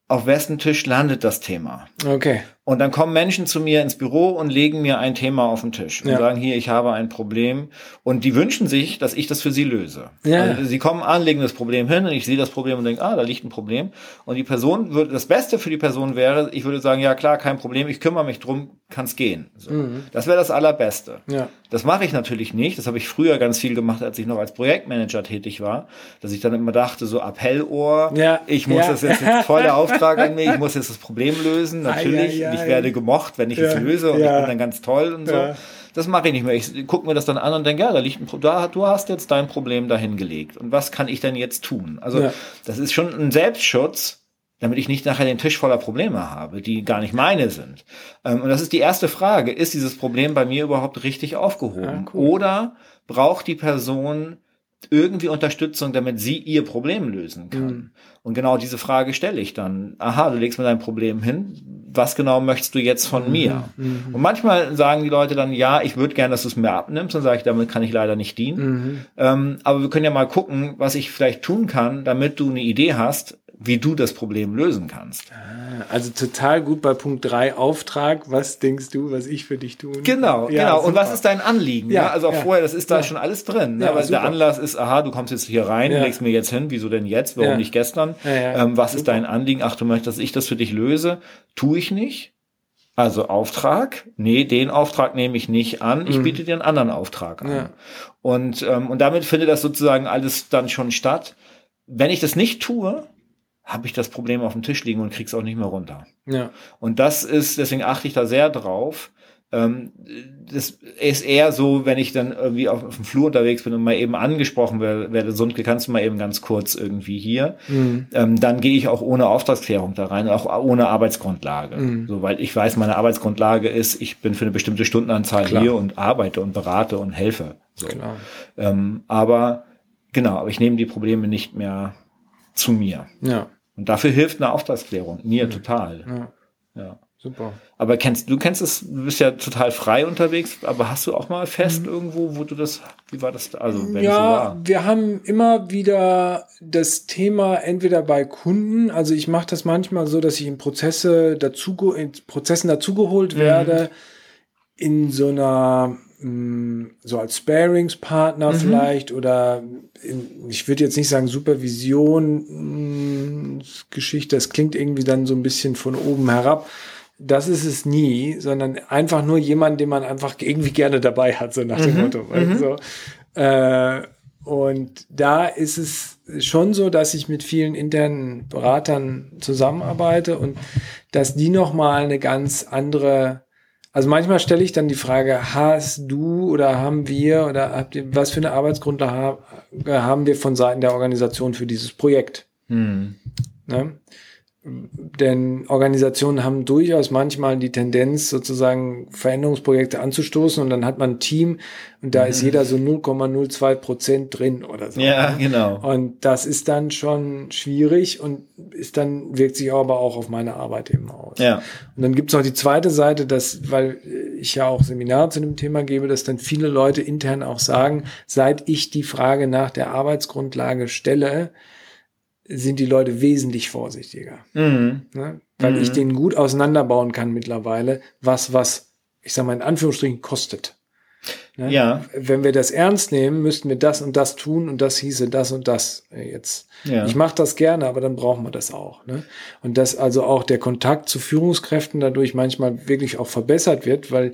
auf wessen Tisch landet das Thema. Okay. Und dann kommen Menschen zu mir ins Büro und legen mir ein Thema auf den Tisch und Ja. sagen, hier, ich habe ein Problem. Und die wünschen sich, dass ich das für sie löse. Ja. Also sie kommen an, legen das Problem hin und ich sehe das Problem und denke, ah, da liegt ein Problem. Und die Person würde, das Beste für die Person wäre, ich würde sagen, ja klar, kein Problem, ich kümmere mich drum, kann's gehen. So. Das wäre das Allerbeste. Mhm. Ja. Das mache ich natürlich nicht. Das habe ich früher ganz viel gemacht, als ich noch als Projektmanager tätig war, dass ich dann immer dachte, so Appellohr, Ja. ich muss Ja. das jetzt voll der Auftrag an mich, ich muss jetzt das Problem lösen. Natürlich, Ei, ei, ei. ich werde gemocht, wenn ich Ja. es löse und ich bin dann ganz toll und so. Das mache ich nicht mehr. Ich gucke mir das dann an und denke, ja, da liegt ein Pro da, du hast jetzt dein Problem dahin gelegt. Und was kann ich denn jetzt tun? Also, das ist schon ein Selbstschutz, damit ich nicht nachher den Tisch voller Probleme habe, die gar nicht meine sind. Ähm, und das ist die erste Frage. Ist dieses Problem bei mir überhaupt richtig aufgehoben? Ah, cool. Oder braucht die Person irgendwie Unterstützung, damit sie ihr Problem lösen kann? Mhm. Und genau diese Frage stelle ich dann. Aha, du legst mir dein Problem hin. Was genau möchtest du jetzt Mhm. von mir? Und manchmal sagen die Leute dann, ja, ich würde gerne, dass du es mir abnimmst. Dann sage ich, damit kann ich leider nicht dienen. Mhm. Ähm, aber wir können ja mal gucken, was ich vielleicht tun kann, damit du eine Idee hast, wie du das Problem lösen kannst. Also total gut bei Punkt 3 Auftrag. Was denkst du, was ich für dich tun? Genau, Ja, genau. Und super. was ist dein Anliegen? Ja, Ja, also auch ja. vorher, das ist da schon alles drin. Ne? Super. der Anlass ist, aha, du kommst jetzt hier rein, legst mir jetzt hin, wieso denn jetzt? Warum nicht gestern? Ähm, was ist Super. dein Anliegen? Ach, du möchtest, dass ich das für dich löse? Tue ich nicht. Also Auftrag? Nee, den Auftrag nehme ich nicht an. Ich biete dir einen anderen Auftrag an. Mhm. Ja. Und, ähm, und damit findet das sozusagen alles dann schon statt. Wenn ich das nicht tue, habe ich das Problem auf dem Tisch liegen und krieg's auch nicht mehr runter. Ja. Und das ist, deswegen achte ich da sehr drauf. Ähm, das ist eher so, wenn ich dann irgendwie auf, auf dem Flur unterwegs bin und mal eben angesprochen werde, werde Sundke, kannst du mal eben ganz kurz irgendwie hier, Mhm. ähm, dann gehe ich auch ohne Auftragsklärung da rein, auch ohne Arbeitsgrundlage. Mhm. So, weil ich weiß, meine Arbeitsgrundlage ist, ich bin für eine bestimmte Stundenanzahl Klar. hier und arbeite und berate und helfe. So. Klar. Ähm, aber genau, aber ich nehme die Probleme nicht mehr zu mir. Ja. Und dafür hilft eine Auftragsklärung. Mir total. Ja. Ja. Super. Aber kennst du kennst es, du bist ja total frei unterwegs, aber hast du auch mal fest irgendwo, wo du das, wie war das, also wenn es so Ja, war? wir haben immer wieder das Thema entweder bei Kunden, also ich mache das manchmal so, dass ich in Prozesse dazu in Prozessen dazugeholt Mhm. werde in so einer mh, so als Sparingspartner Mhm. vielleicht oder in, ich würde jetzt nicht sagen Supervision mh, Geschichte, das klingt irgendwie dann so ein bisschen von oben herab. das ist es nie, sondern einfach nur jemand, den man einfach irgendwie gerne dabei hat, so nach dem Mhm, Motto. Also, äh, und da ist es schon so, dass ich mit vielen internen Beratern zusammenarbeite und dass die nochmal eine ganz andere, also manchmal stelle ich dann die Frage, hast du oder haben wir oder habt ihr, was für eine Arbeitsgrundlage haben wir von Seiten der Organisation für dieses Projekt? Hm. Ne? Denn Organisationen haben durchaus manchmal die Tendenz, sozusagen Veränderungsprojekte anzustoßen und dann hat man ein Team und da ist jeder so 0,02 Prozent drin oder so. Ja, genau. Und das ist dann schon schwierig und ist dann, wirkt sich aber auch auf meine Arbeit eben aus. Ja. Und dann gibt's noch die zweite Seite, dass, weil ich ja auch Seminare zu dem Thema gebe, dass dann viele Leute intern auch sagen, seit ich die Frage nach der Arbeitsgrundlage stelle, sind die Leute wesentlich vorsichtiger. Mhm. Ne? Weil ich den gut auseinanderbauen kann mittlerweile, was, was, ich sag mal in Anführungsstrichen, kostet. Ne? Ja. Wenn wir das ernst nehmen, müssten wir das und das tun und das hieße das und das äh, jetzt. Ja. Ich mache das gerne, aber dann brauchen wir das auch. Ne? Und dass also auch der Kontakt zu Führungskräften dadurch manchmal wirklich auch verbessert wird, weil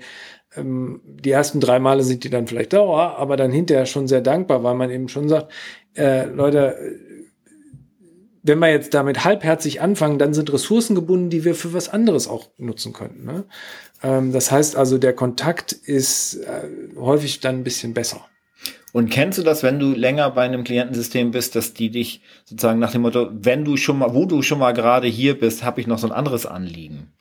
ähm, die ersten drei Male sind die dann vielleicht dauer, aber dann hinterher schon sehr dankbar, weil man eben schon sagt, äh, Leute, wenn wir jetzt damit halbherzig anfangen, dann sind Ressourcen gebunden, die wir für was anderes auch nutzen könnten. Ne? Ähm, das heißt also, der Kontakt ist äh, häufig dann ein bisschen besser. Und kennst du das, wenn du länger bei einem Klientensystem bist, dass die dich sozusagen nach dem Motto, wenn du schon mal, wo du schon mal gerade hier bist, habe ich noch so ein anderes Anliegen?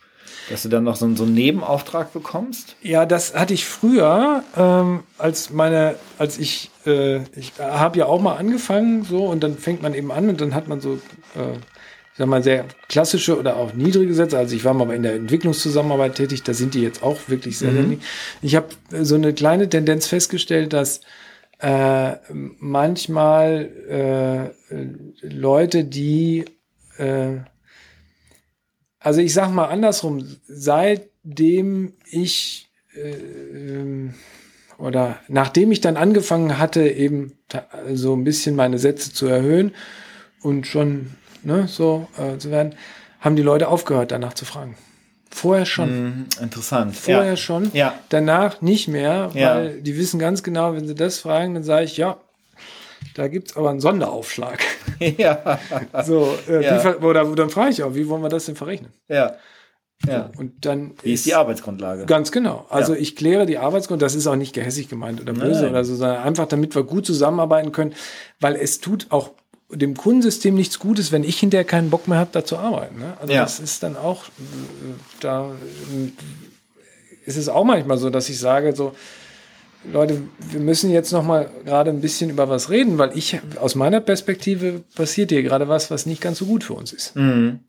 Dass du dann noch so, einen- so einen Nebenauftrag bekommst? Ja, das hatte ich früher, ähm, als meine, als ich, äh, ich habe ja auch mal angefangen, so und dann fängt man eben an und dann hat man so, äh, ich sag mal, sehr klassische oder auch niedrige Sätze. Also ich war mal in der Entwicklungszusammenarbeit tätig, da sind die jetzt auch wirklich sehr, niedrig. Ich habe äh, so eine kleine Tendenz festgestellt, dass äh, manchmal äh, Leute, die äh, also ich sag mal andersrum, seitdem ich äh, ähm, oder nachdem ich dann angefangen hatte, eben so ein bisschen meine Sätze zu erhöhen und schon ne, so äh, zu werden, haben die Leute aufgehört, danach zu fragen. Vorher schon. Hm, interessant. Vorher ja. schon. Ja. Danach nicht mehr, Ja. weil die wissen ganz genau, wenn sie das fragen, dann sage ich, ja, da gibt's aber einen Sonderaufschlag. ja. So, äh, Ja. wie oder dann frage ich auch, wie wollen wir das denn verrechnen? Ja. Ja. Und dann Wie ist die Arbeitsgrundlage? Ganz genau. Also Ja. ich kläre die Arbeitsgrund, das ist auch nicht gehässig gemeint oder böse Nein. oder so, sondern einfach damit wir gut zusammenarbeiten können, weil es tut auch dem Kundensystem nichts Gutes, wenn ich hinterher keinen Bock mehr habe, da zu arbeiten. Ne? Also Ja. das ist dann auch, äh, da äh, ist es auch manchmal so, dass ich sage, so, Leute, wir müssen jetzt noch mal gerade ein bisschen über was reden, weil ich aus meiner Perspektive passiert hier gerade was, was nicht ganz so gut für uns ist. Mhm.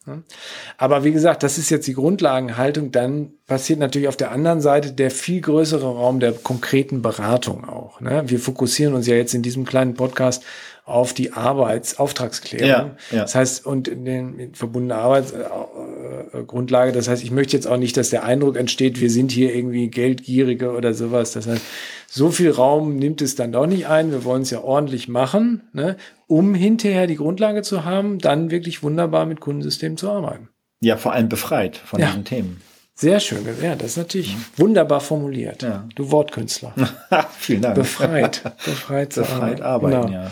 Aber wie gesagt, das ist jetzt die Grundlagenhaltung. Dann passiert natürlich auf der anderen Seite der viel größere Raum der konkreten Beratung auch. Ne? Wir fokussieren uns ja jetzt in diesem kleinen Podcast auf die Arbeitsauftragsklärung. Ja, ja. Das heißt, und in den in verbundene Arbeitsgrundlage. Das heißt, ich möchte jetzt auch nicht, dass der Eindruck entsteht, wir sind hier irgendwie Geldgierige oder sowas. Das heißt, so viel Raum nimmt es dann doch nicht ein. Wir wollen es ja ordentlich machen, ne? um hinterher die Grundlage zu haben, dann wirklich wunderbar mit Kundensystemen zu arbeiten. Ja, vor allem befreit von Ja. diesen Themen. Sehr schön. Ja, das ist natürlich wunderbar formuliert. Ja. Du Wortkünstler. Vielen Dank. Befreit. Befreit, Befreit arbeiten, Genau. ja.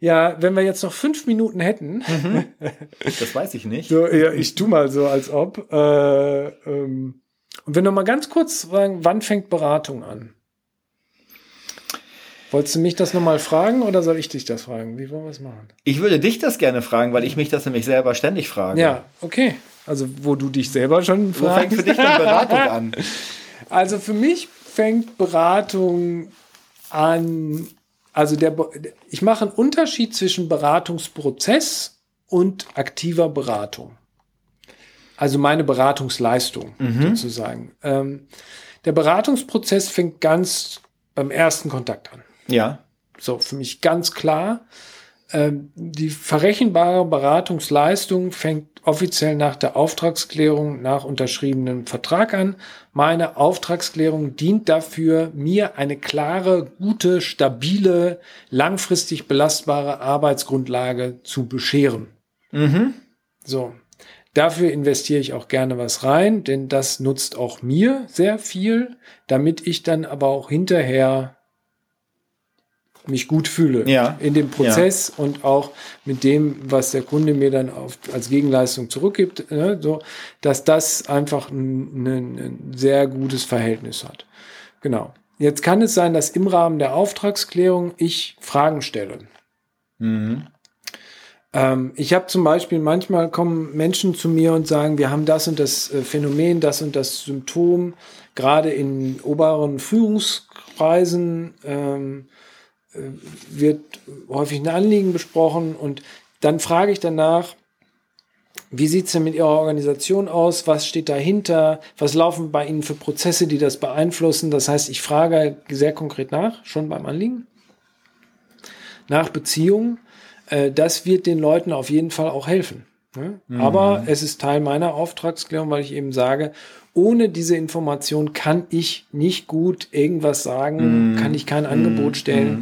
Ja, wenn wir jetzt noch fünf Minuten hätten, Das weiß ich nicht. so, ja, ich tu mal so, als ob. Äh, ähm, und wenn noch mal ganz kurz sagen, wann fängt Beratung an? Wolltest du mich das nochmal fragen oder soll ich dich das fragen? Wie wollen wir es machen? Ich würde dich das gerne fragen, weil ich mich das nämlich selber ständig frage. Ja, okay. Also, wo du dich selber schon Wo fängt für dich dann Beratung an? Also für mich fängt Beratung an, also der, ich mache einen Unterschied zwischen Beratungsprozess und aktiver Beratung. Also meine Beratungsleistung sozusagen. Ähm, der Beratungsprozess fängt ganz beim ersten Kontakt an. Ja. So, für mich ganz klar. Ähm, die verrechenbare Beratungsleistung fängt offiziell nach der Auftragsklärung nach unterschriebenem Vertrag an. Meine Auftragsklärung dient dafür, mir eine klare, gute, stabile, langfristig belastbare Arbeitsgrundlage zu bescheren. So. Dafür investiere ich auch gerne was rein, denn das nutzt auch mir sehr viel, damit ich dann aber auch hinterher mich gut fühle ja. in dem Prozess ja. und auch mit dem, was der Kunde mir dann auf, als Gegenleistung zurückgibt, ne, so, dass das einfach ein, ein, ein sehr gutes Verhältnis hat. Genau. Jetzt kann es sein, dass im Rahmen der Auftragsklärung ich Fragen stelle. Mhm. Ähm, ich habe zum Beispiel, manchmal kommen Menschen zu mir und sagen, wir haben das und das äh, Phänomen, das und das Symptom, gerade in oberen Führungskreisen ähm, äh, wird häufig ein Anliegen besprochen und dann frage ich danach, wie sieht es denn mit Ihrer Organisation aus? Was steht dahinter? Was laufen bei Ihnen für Prozesse, die das beeinflussen? Das heißt, ich frage sehr konkret nach, schon beim Anliegen, nach Beziehungen. Äh, das wird den Leuten auf jeden Fall auch helfen. Ne? Mhm. Aber es ist Teil meiner Auftragsklärung, weil ich eben sage, ohne diese Information kann ich nicht gut irgendwas sagen, mhm. kann ich kein Angebot mhm. stellen.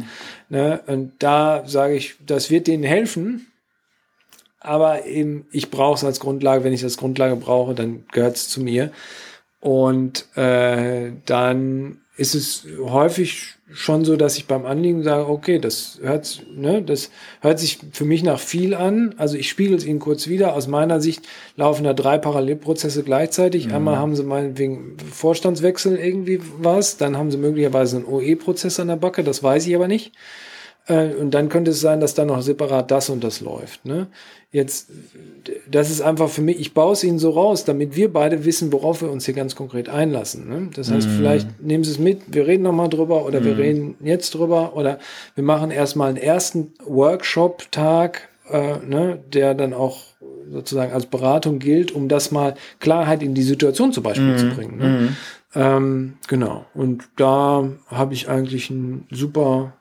Mhm. Ne? Und da sage ich, das wird denen helfen, aber eben, ich brauche es als Grundlage. Wenn ich das Grundlage brauche, dann gehört es zu mir. Und äh, dann ist es häufig schon so, dass ich beim Anliegen sage, okay, das hört, ne, das hört sich für mich nach viel an. Also ich spiegel es Ihnen kurz wieder. Aus meiner Sicht laufen da drei Parallelprozesse gleichzeitig. Mhm. Einmal haben Sie meinetwegen Vorstandswechsel irgendwie was, dann haben Sie möglicherweise einen OE-Prozess an der Backe, das weiß ich aber nicht. Äh, und dann könnte es sein, dass da noch separat das und das läuft. Ne? Jetzt, das ist einfach für mich, ich baue es Ihnen so raus, damit wir beide wissen, worauf wir uns hier ganz konkret einlassen. Ne? Das heißt, mm. vielleicht nehmen Sie es mit, wir reden nochmal drüber oder mm. wir mhm. reden jetzt drüber oder wir machen erstmal einen ersten Workshop-Tag, äh, ne, der dann auch sozusagen als Beratung gilt, um das mal Klarheit in die Situation zum Beispiel mm. zu bringen. Ne? Mhm. Ähm, genau. Und da habe ich eigentlich ein super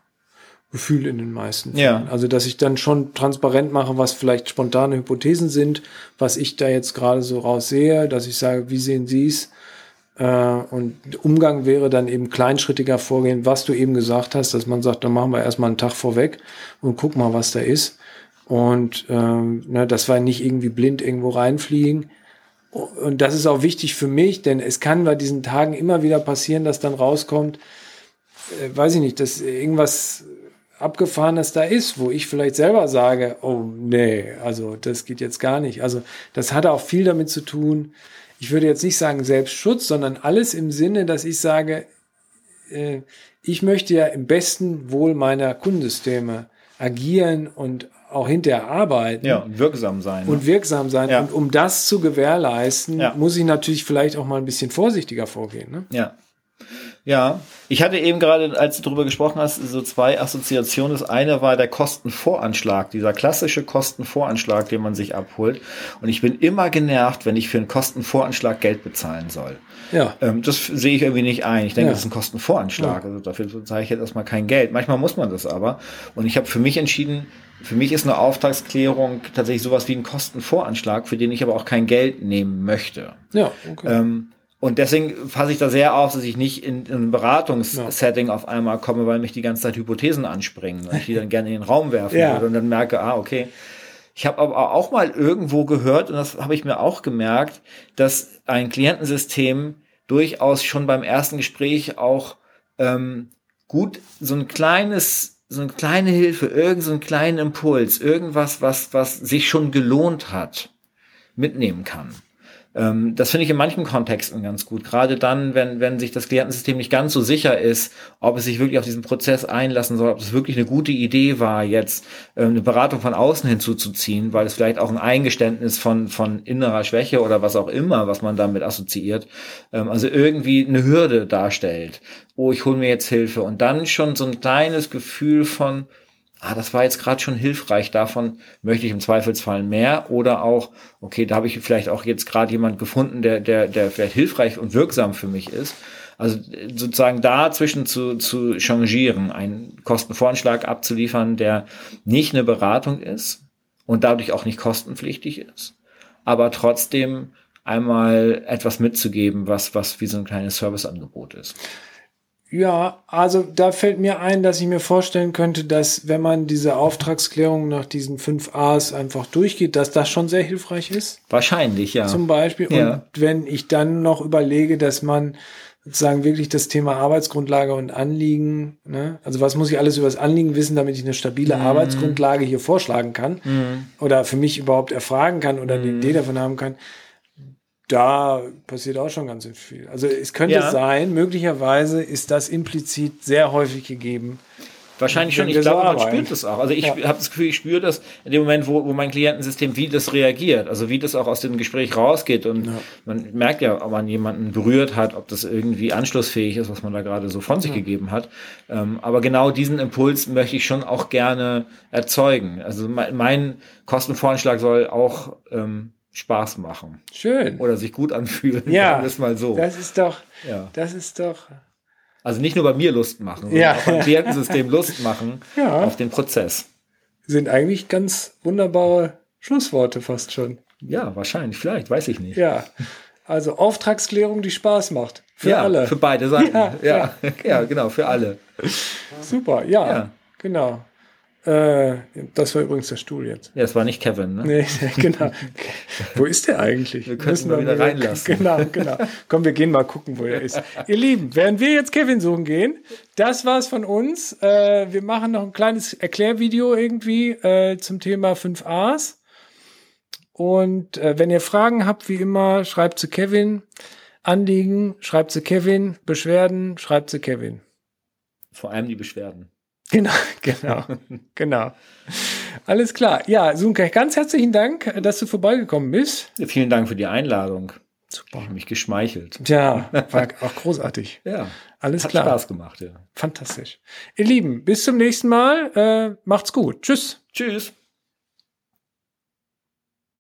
Gefühl in den meisten Fällen. Ja. Also, dass ich dann schon transparent mache, was vielleicht spontane Hypothesen sind, was ich da jetzt gerade so raussehe, dass ich sage, wie sehen Sie es? Äh, und Umgang wäre dann eben kleinschrittiger vorgehen, was du eben gesagt hast, dass man sagt, dann machen wir erstmal einen Tag vorweg und guck mal, was da ist. Und ähm, ne, das war nicht irgendwie blind irgendwo reinfliegen. Und das ist auch wichtig für mich, denn es kann bei diesen Tagen immer wieder passieren, dass dann rauskommt, äh, weiß ich nicht, dass irgendwas Abgefahrenes da ist, wo ich vielleicht selber sage, oh nee, also das geht jetzt gar nicht. Also das hat auch viel damit zu tun, ich würde jetzt nicht sagen Selbstschutz, sondern alles im Sinne, dass ich sage, äh, ich möchte ja im besten Wohl meiner Kundensysteme agieren und auch hinterher arbeiten. Ja, und wirksam sein. Und ne? wirksam sein. Ja. Und um das zu gewährleisten, ja. muss ich natürlich vielleicht auch mal ein bisschen vorsichtiger vorgehen. Ne? Ja. Ja, ich hatte eben gerade, als du darüber gesprochen hast, so zwei Assoziationen. Das eine war der Kostenvoranschlag, dieser klassische Kostenvoranschlag, den man sich abholt. Und ich bin immer genervt, wenn ich für einen Kostenvoranschlag Geld bezahlen soll. Ja. Ähm, das sehe ich irgendwie nicht ein. Ich denke, ja. das ist ein Kostenvoranschlag. Ja. Also dafür zahle ich jetzt erstmal kein Geld. Manchmal muss man das aber. Und ich habe für mich entschieden, für mich ist eine Auftragsklärung tatsächlich sowas wie ein Kostenvoranschlag, für den ich aber auch kein Geld nehmen möchte. Ja, okay. Ähm, und deswegen fasse ich da sehr auf, dass ich nicht in, in ein Beratungssetting ja. auf einmal komme, weil mich die ganze Zeit Hypothesen anspringen und ich die dann gerne in den Raum werfen ja. würde und dann merke, ah, okay. Ich habe aber auch mal irgendwo gehört, und das habe ich mir auch gemerkt, dass ein Klientensystem durchaus schon beim ersten Gespräch auch ähm, gut so ein kleines, so eine kleine Hilfe, irgend so einen kleinen Impuls, irgendwas, was, was sich schon gelohnt hat, mitnehmen kann. Ähm, das finde ich in manchen Kontexten ganz gut. Gerade dann, wenn, wenn sich das Klientensystem nicht ganz so sicher ist, ob es sich wirklich auf diesen Prozess einlassen soll, ob es wirklich eine gute Idee war, jetzt ähm, eine Beratung von außen hinzuzuziehen, weil es vielleicht auch ein Eingeständnis von, von innerer Schwäche oder was auch immer, was man damit assoziiert, ähm, also irgendwie eine Hürde darstellt. Oh, ich hole mir jetzt Hilfe. Und dann schon so ein kleines Gefühl von, ah, das war jetzt gerade schon hilfreich, davon möchte ich im Zweifelsfall mehr oder auch, okay, da habe ich vielleicht auch jetzt gerade jemand gefunden, der, der, der vielleicht hilfreich und wirksam für mich ist. Also sozusagen dazwischen zu, zu changieren, einen Kostenvoranschlag abzuliefern, der nicht eine Beratung ist und dadurch auch nicht kostenpflichtig ist, aber trotzdem einmal etwas mitzugeben, was, was wie so ein kleines Serviceangebot ist. Ja, also da fällt mir ein, dass ich mir vorstellen könnte, dass wenn man diese Auftragsklärung nach diesen fünf A's einfach durchgeht, dass das schon sehr hilfreich ist. Wahrscheinlich, ja. Zum Beispiel. Ja. Und wenn ich dann noch überlege, dass man sozusagen wirklich das Thema Arbeitsgrundlage und Anliegen, ne? also was muss ich alles über das Anliegen wissen, damit ich eine stabile Arbeitsgrundlage hier vorschlagen kann oder für mich überhaupt erfragen kann oder eine Idee davon haben kann, da passiert auch schon ganz viel. Also es könnte Ja. sein, möglicherweise ist das implizit sehr häufig gegeben. Wahrscheinlich schon. Ich so glaube, man arbeiten. spürt das auch. Also ich Ja. habe das Gefühl, ich spüre das in dem Moment, wo, wo mein Klientensystem, wie das reagiert. Also wie das auch aus dem Gespräch rausgeht. Und man merkt ja, ob man jemanden berührt hat, ob das irgendwie anschlussfähig ist, was man da gerade so von sich gegeben hat. Ähm, aber genau diesen Impuls möchte ich schon auch gerne erzeugen. Also mein, mein Kostenvoranschlag soll auch ähm, Spaß machen Schön. oder sich gut anfühlen. Ja, es mal so. Das ist doch, Ja. das ist doch, Also nicht nur bei mir Lust machen, sondern Ja. auch beim Klientensystem Lust machen Ja. auf den Prozess. sind eigentlich ganz wunderbare Schlussworte fast schon. Ja, wahrscheinlich, vielleicht, weiß ich nicht. Ja. Also Auftragsklärung, die Spaß macht. Für ja, alle. Für beide Seiten. Ja, Ja, ja, genau, für alle. Super, Ja. genau. Äh, das war übrigens der Stuhl jetzt. Ja, es war nicht Kevin, ne? Nee, genau. Wo ist der eigentlich? Wir könnten Müssen mal wieder reinlassen. Genau, genau. Komm, wir gehen mal gucken, wo er ist. Ihr Lieben, während wir jetzt Kevin suchen gehen, das war's von uns. Äh, wir machen noch ein kleines Erklärvideo irgendwie äh, zum Thema 5As. Und äh, wenn ihr Fragen habt, wie immer, schreibt zu Kevin. Anliegen, schreibt zu Kevin. Beschwerden, schreibt zu Kevin. Vor allem die Beschwerden. Genau, genau, genau. Alles klar. Ja, Sunke, ganz herzlichen Dank, dass du vorbeigekommen bist. Ja, vielen Dank für die Einladung. Super. Ich mich geschmeichelt. Tja, war auch großartig. Ja. Alles Hat klar. Spaß gemacht, ja. Fantastisch. Ihr Lieben, bis zum nächsten Mal. Äh, macht's gut. Tschüss. Tschüss.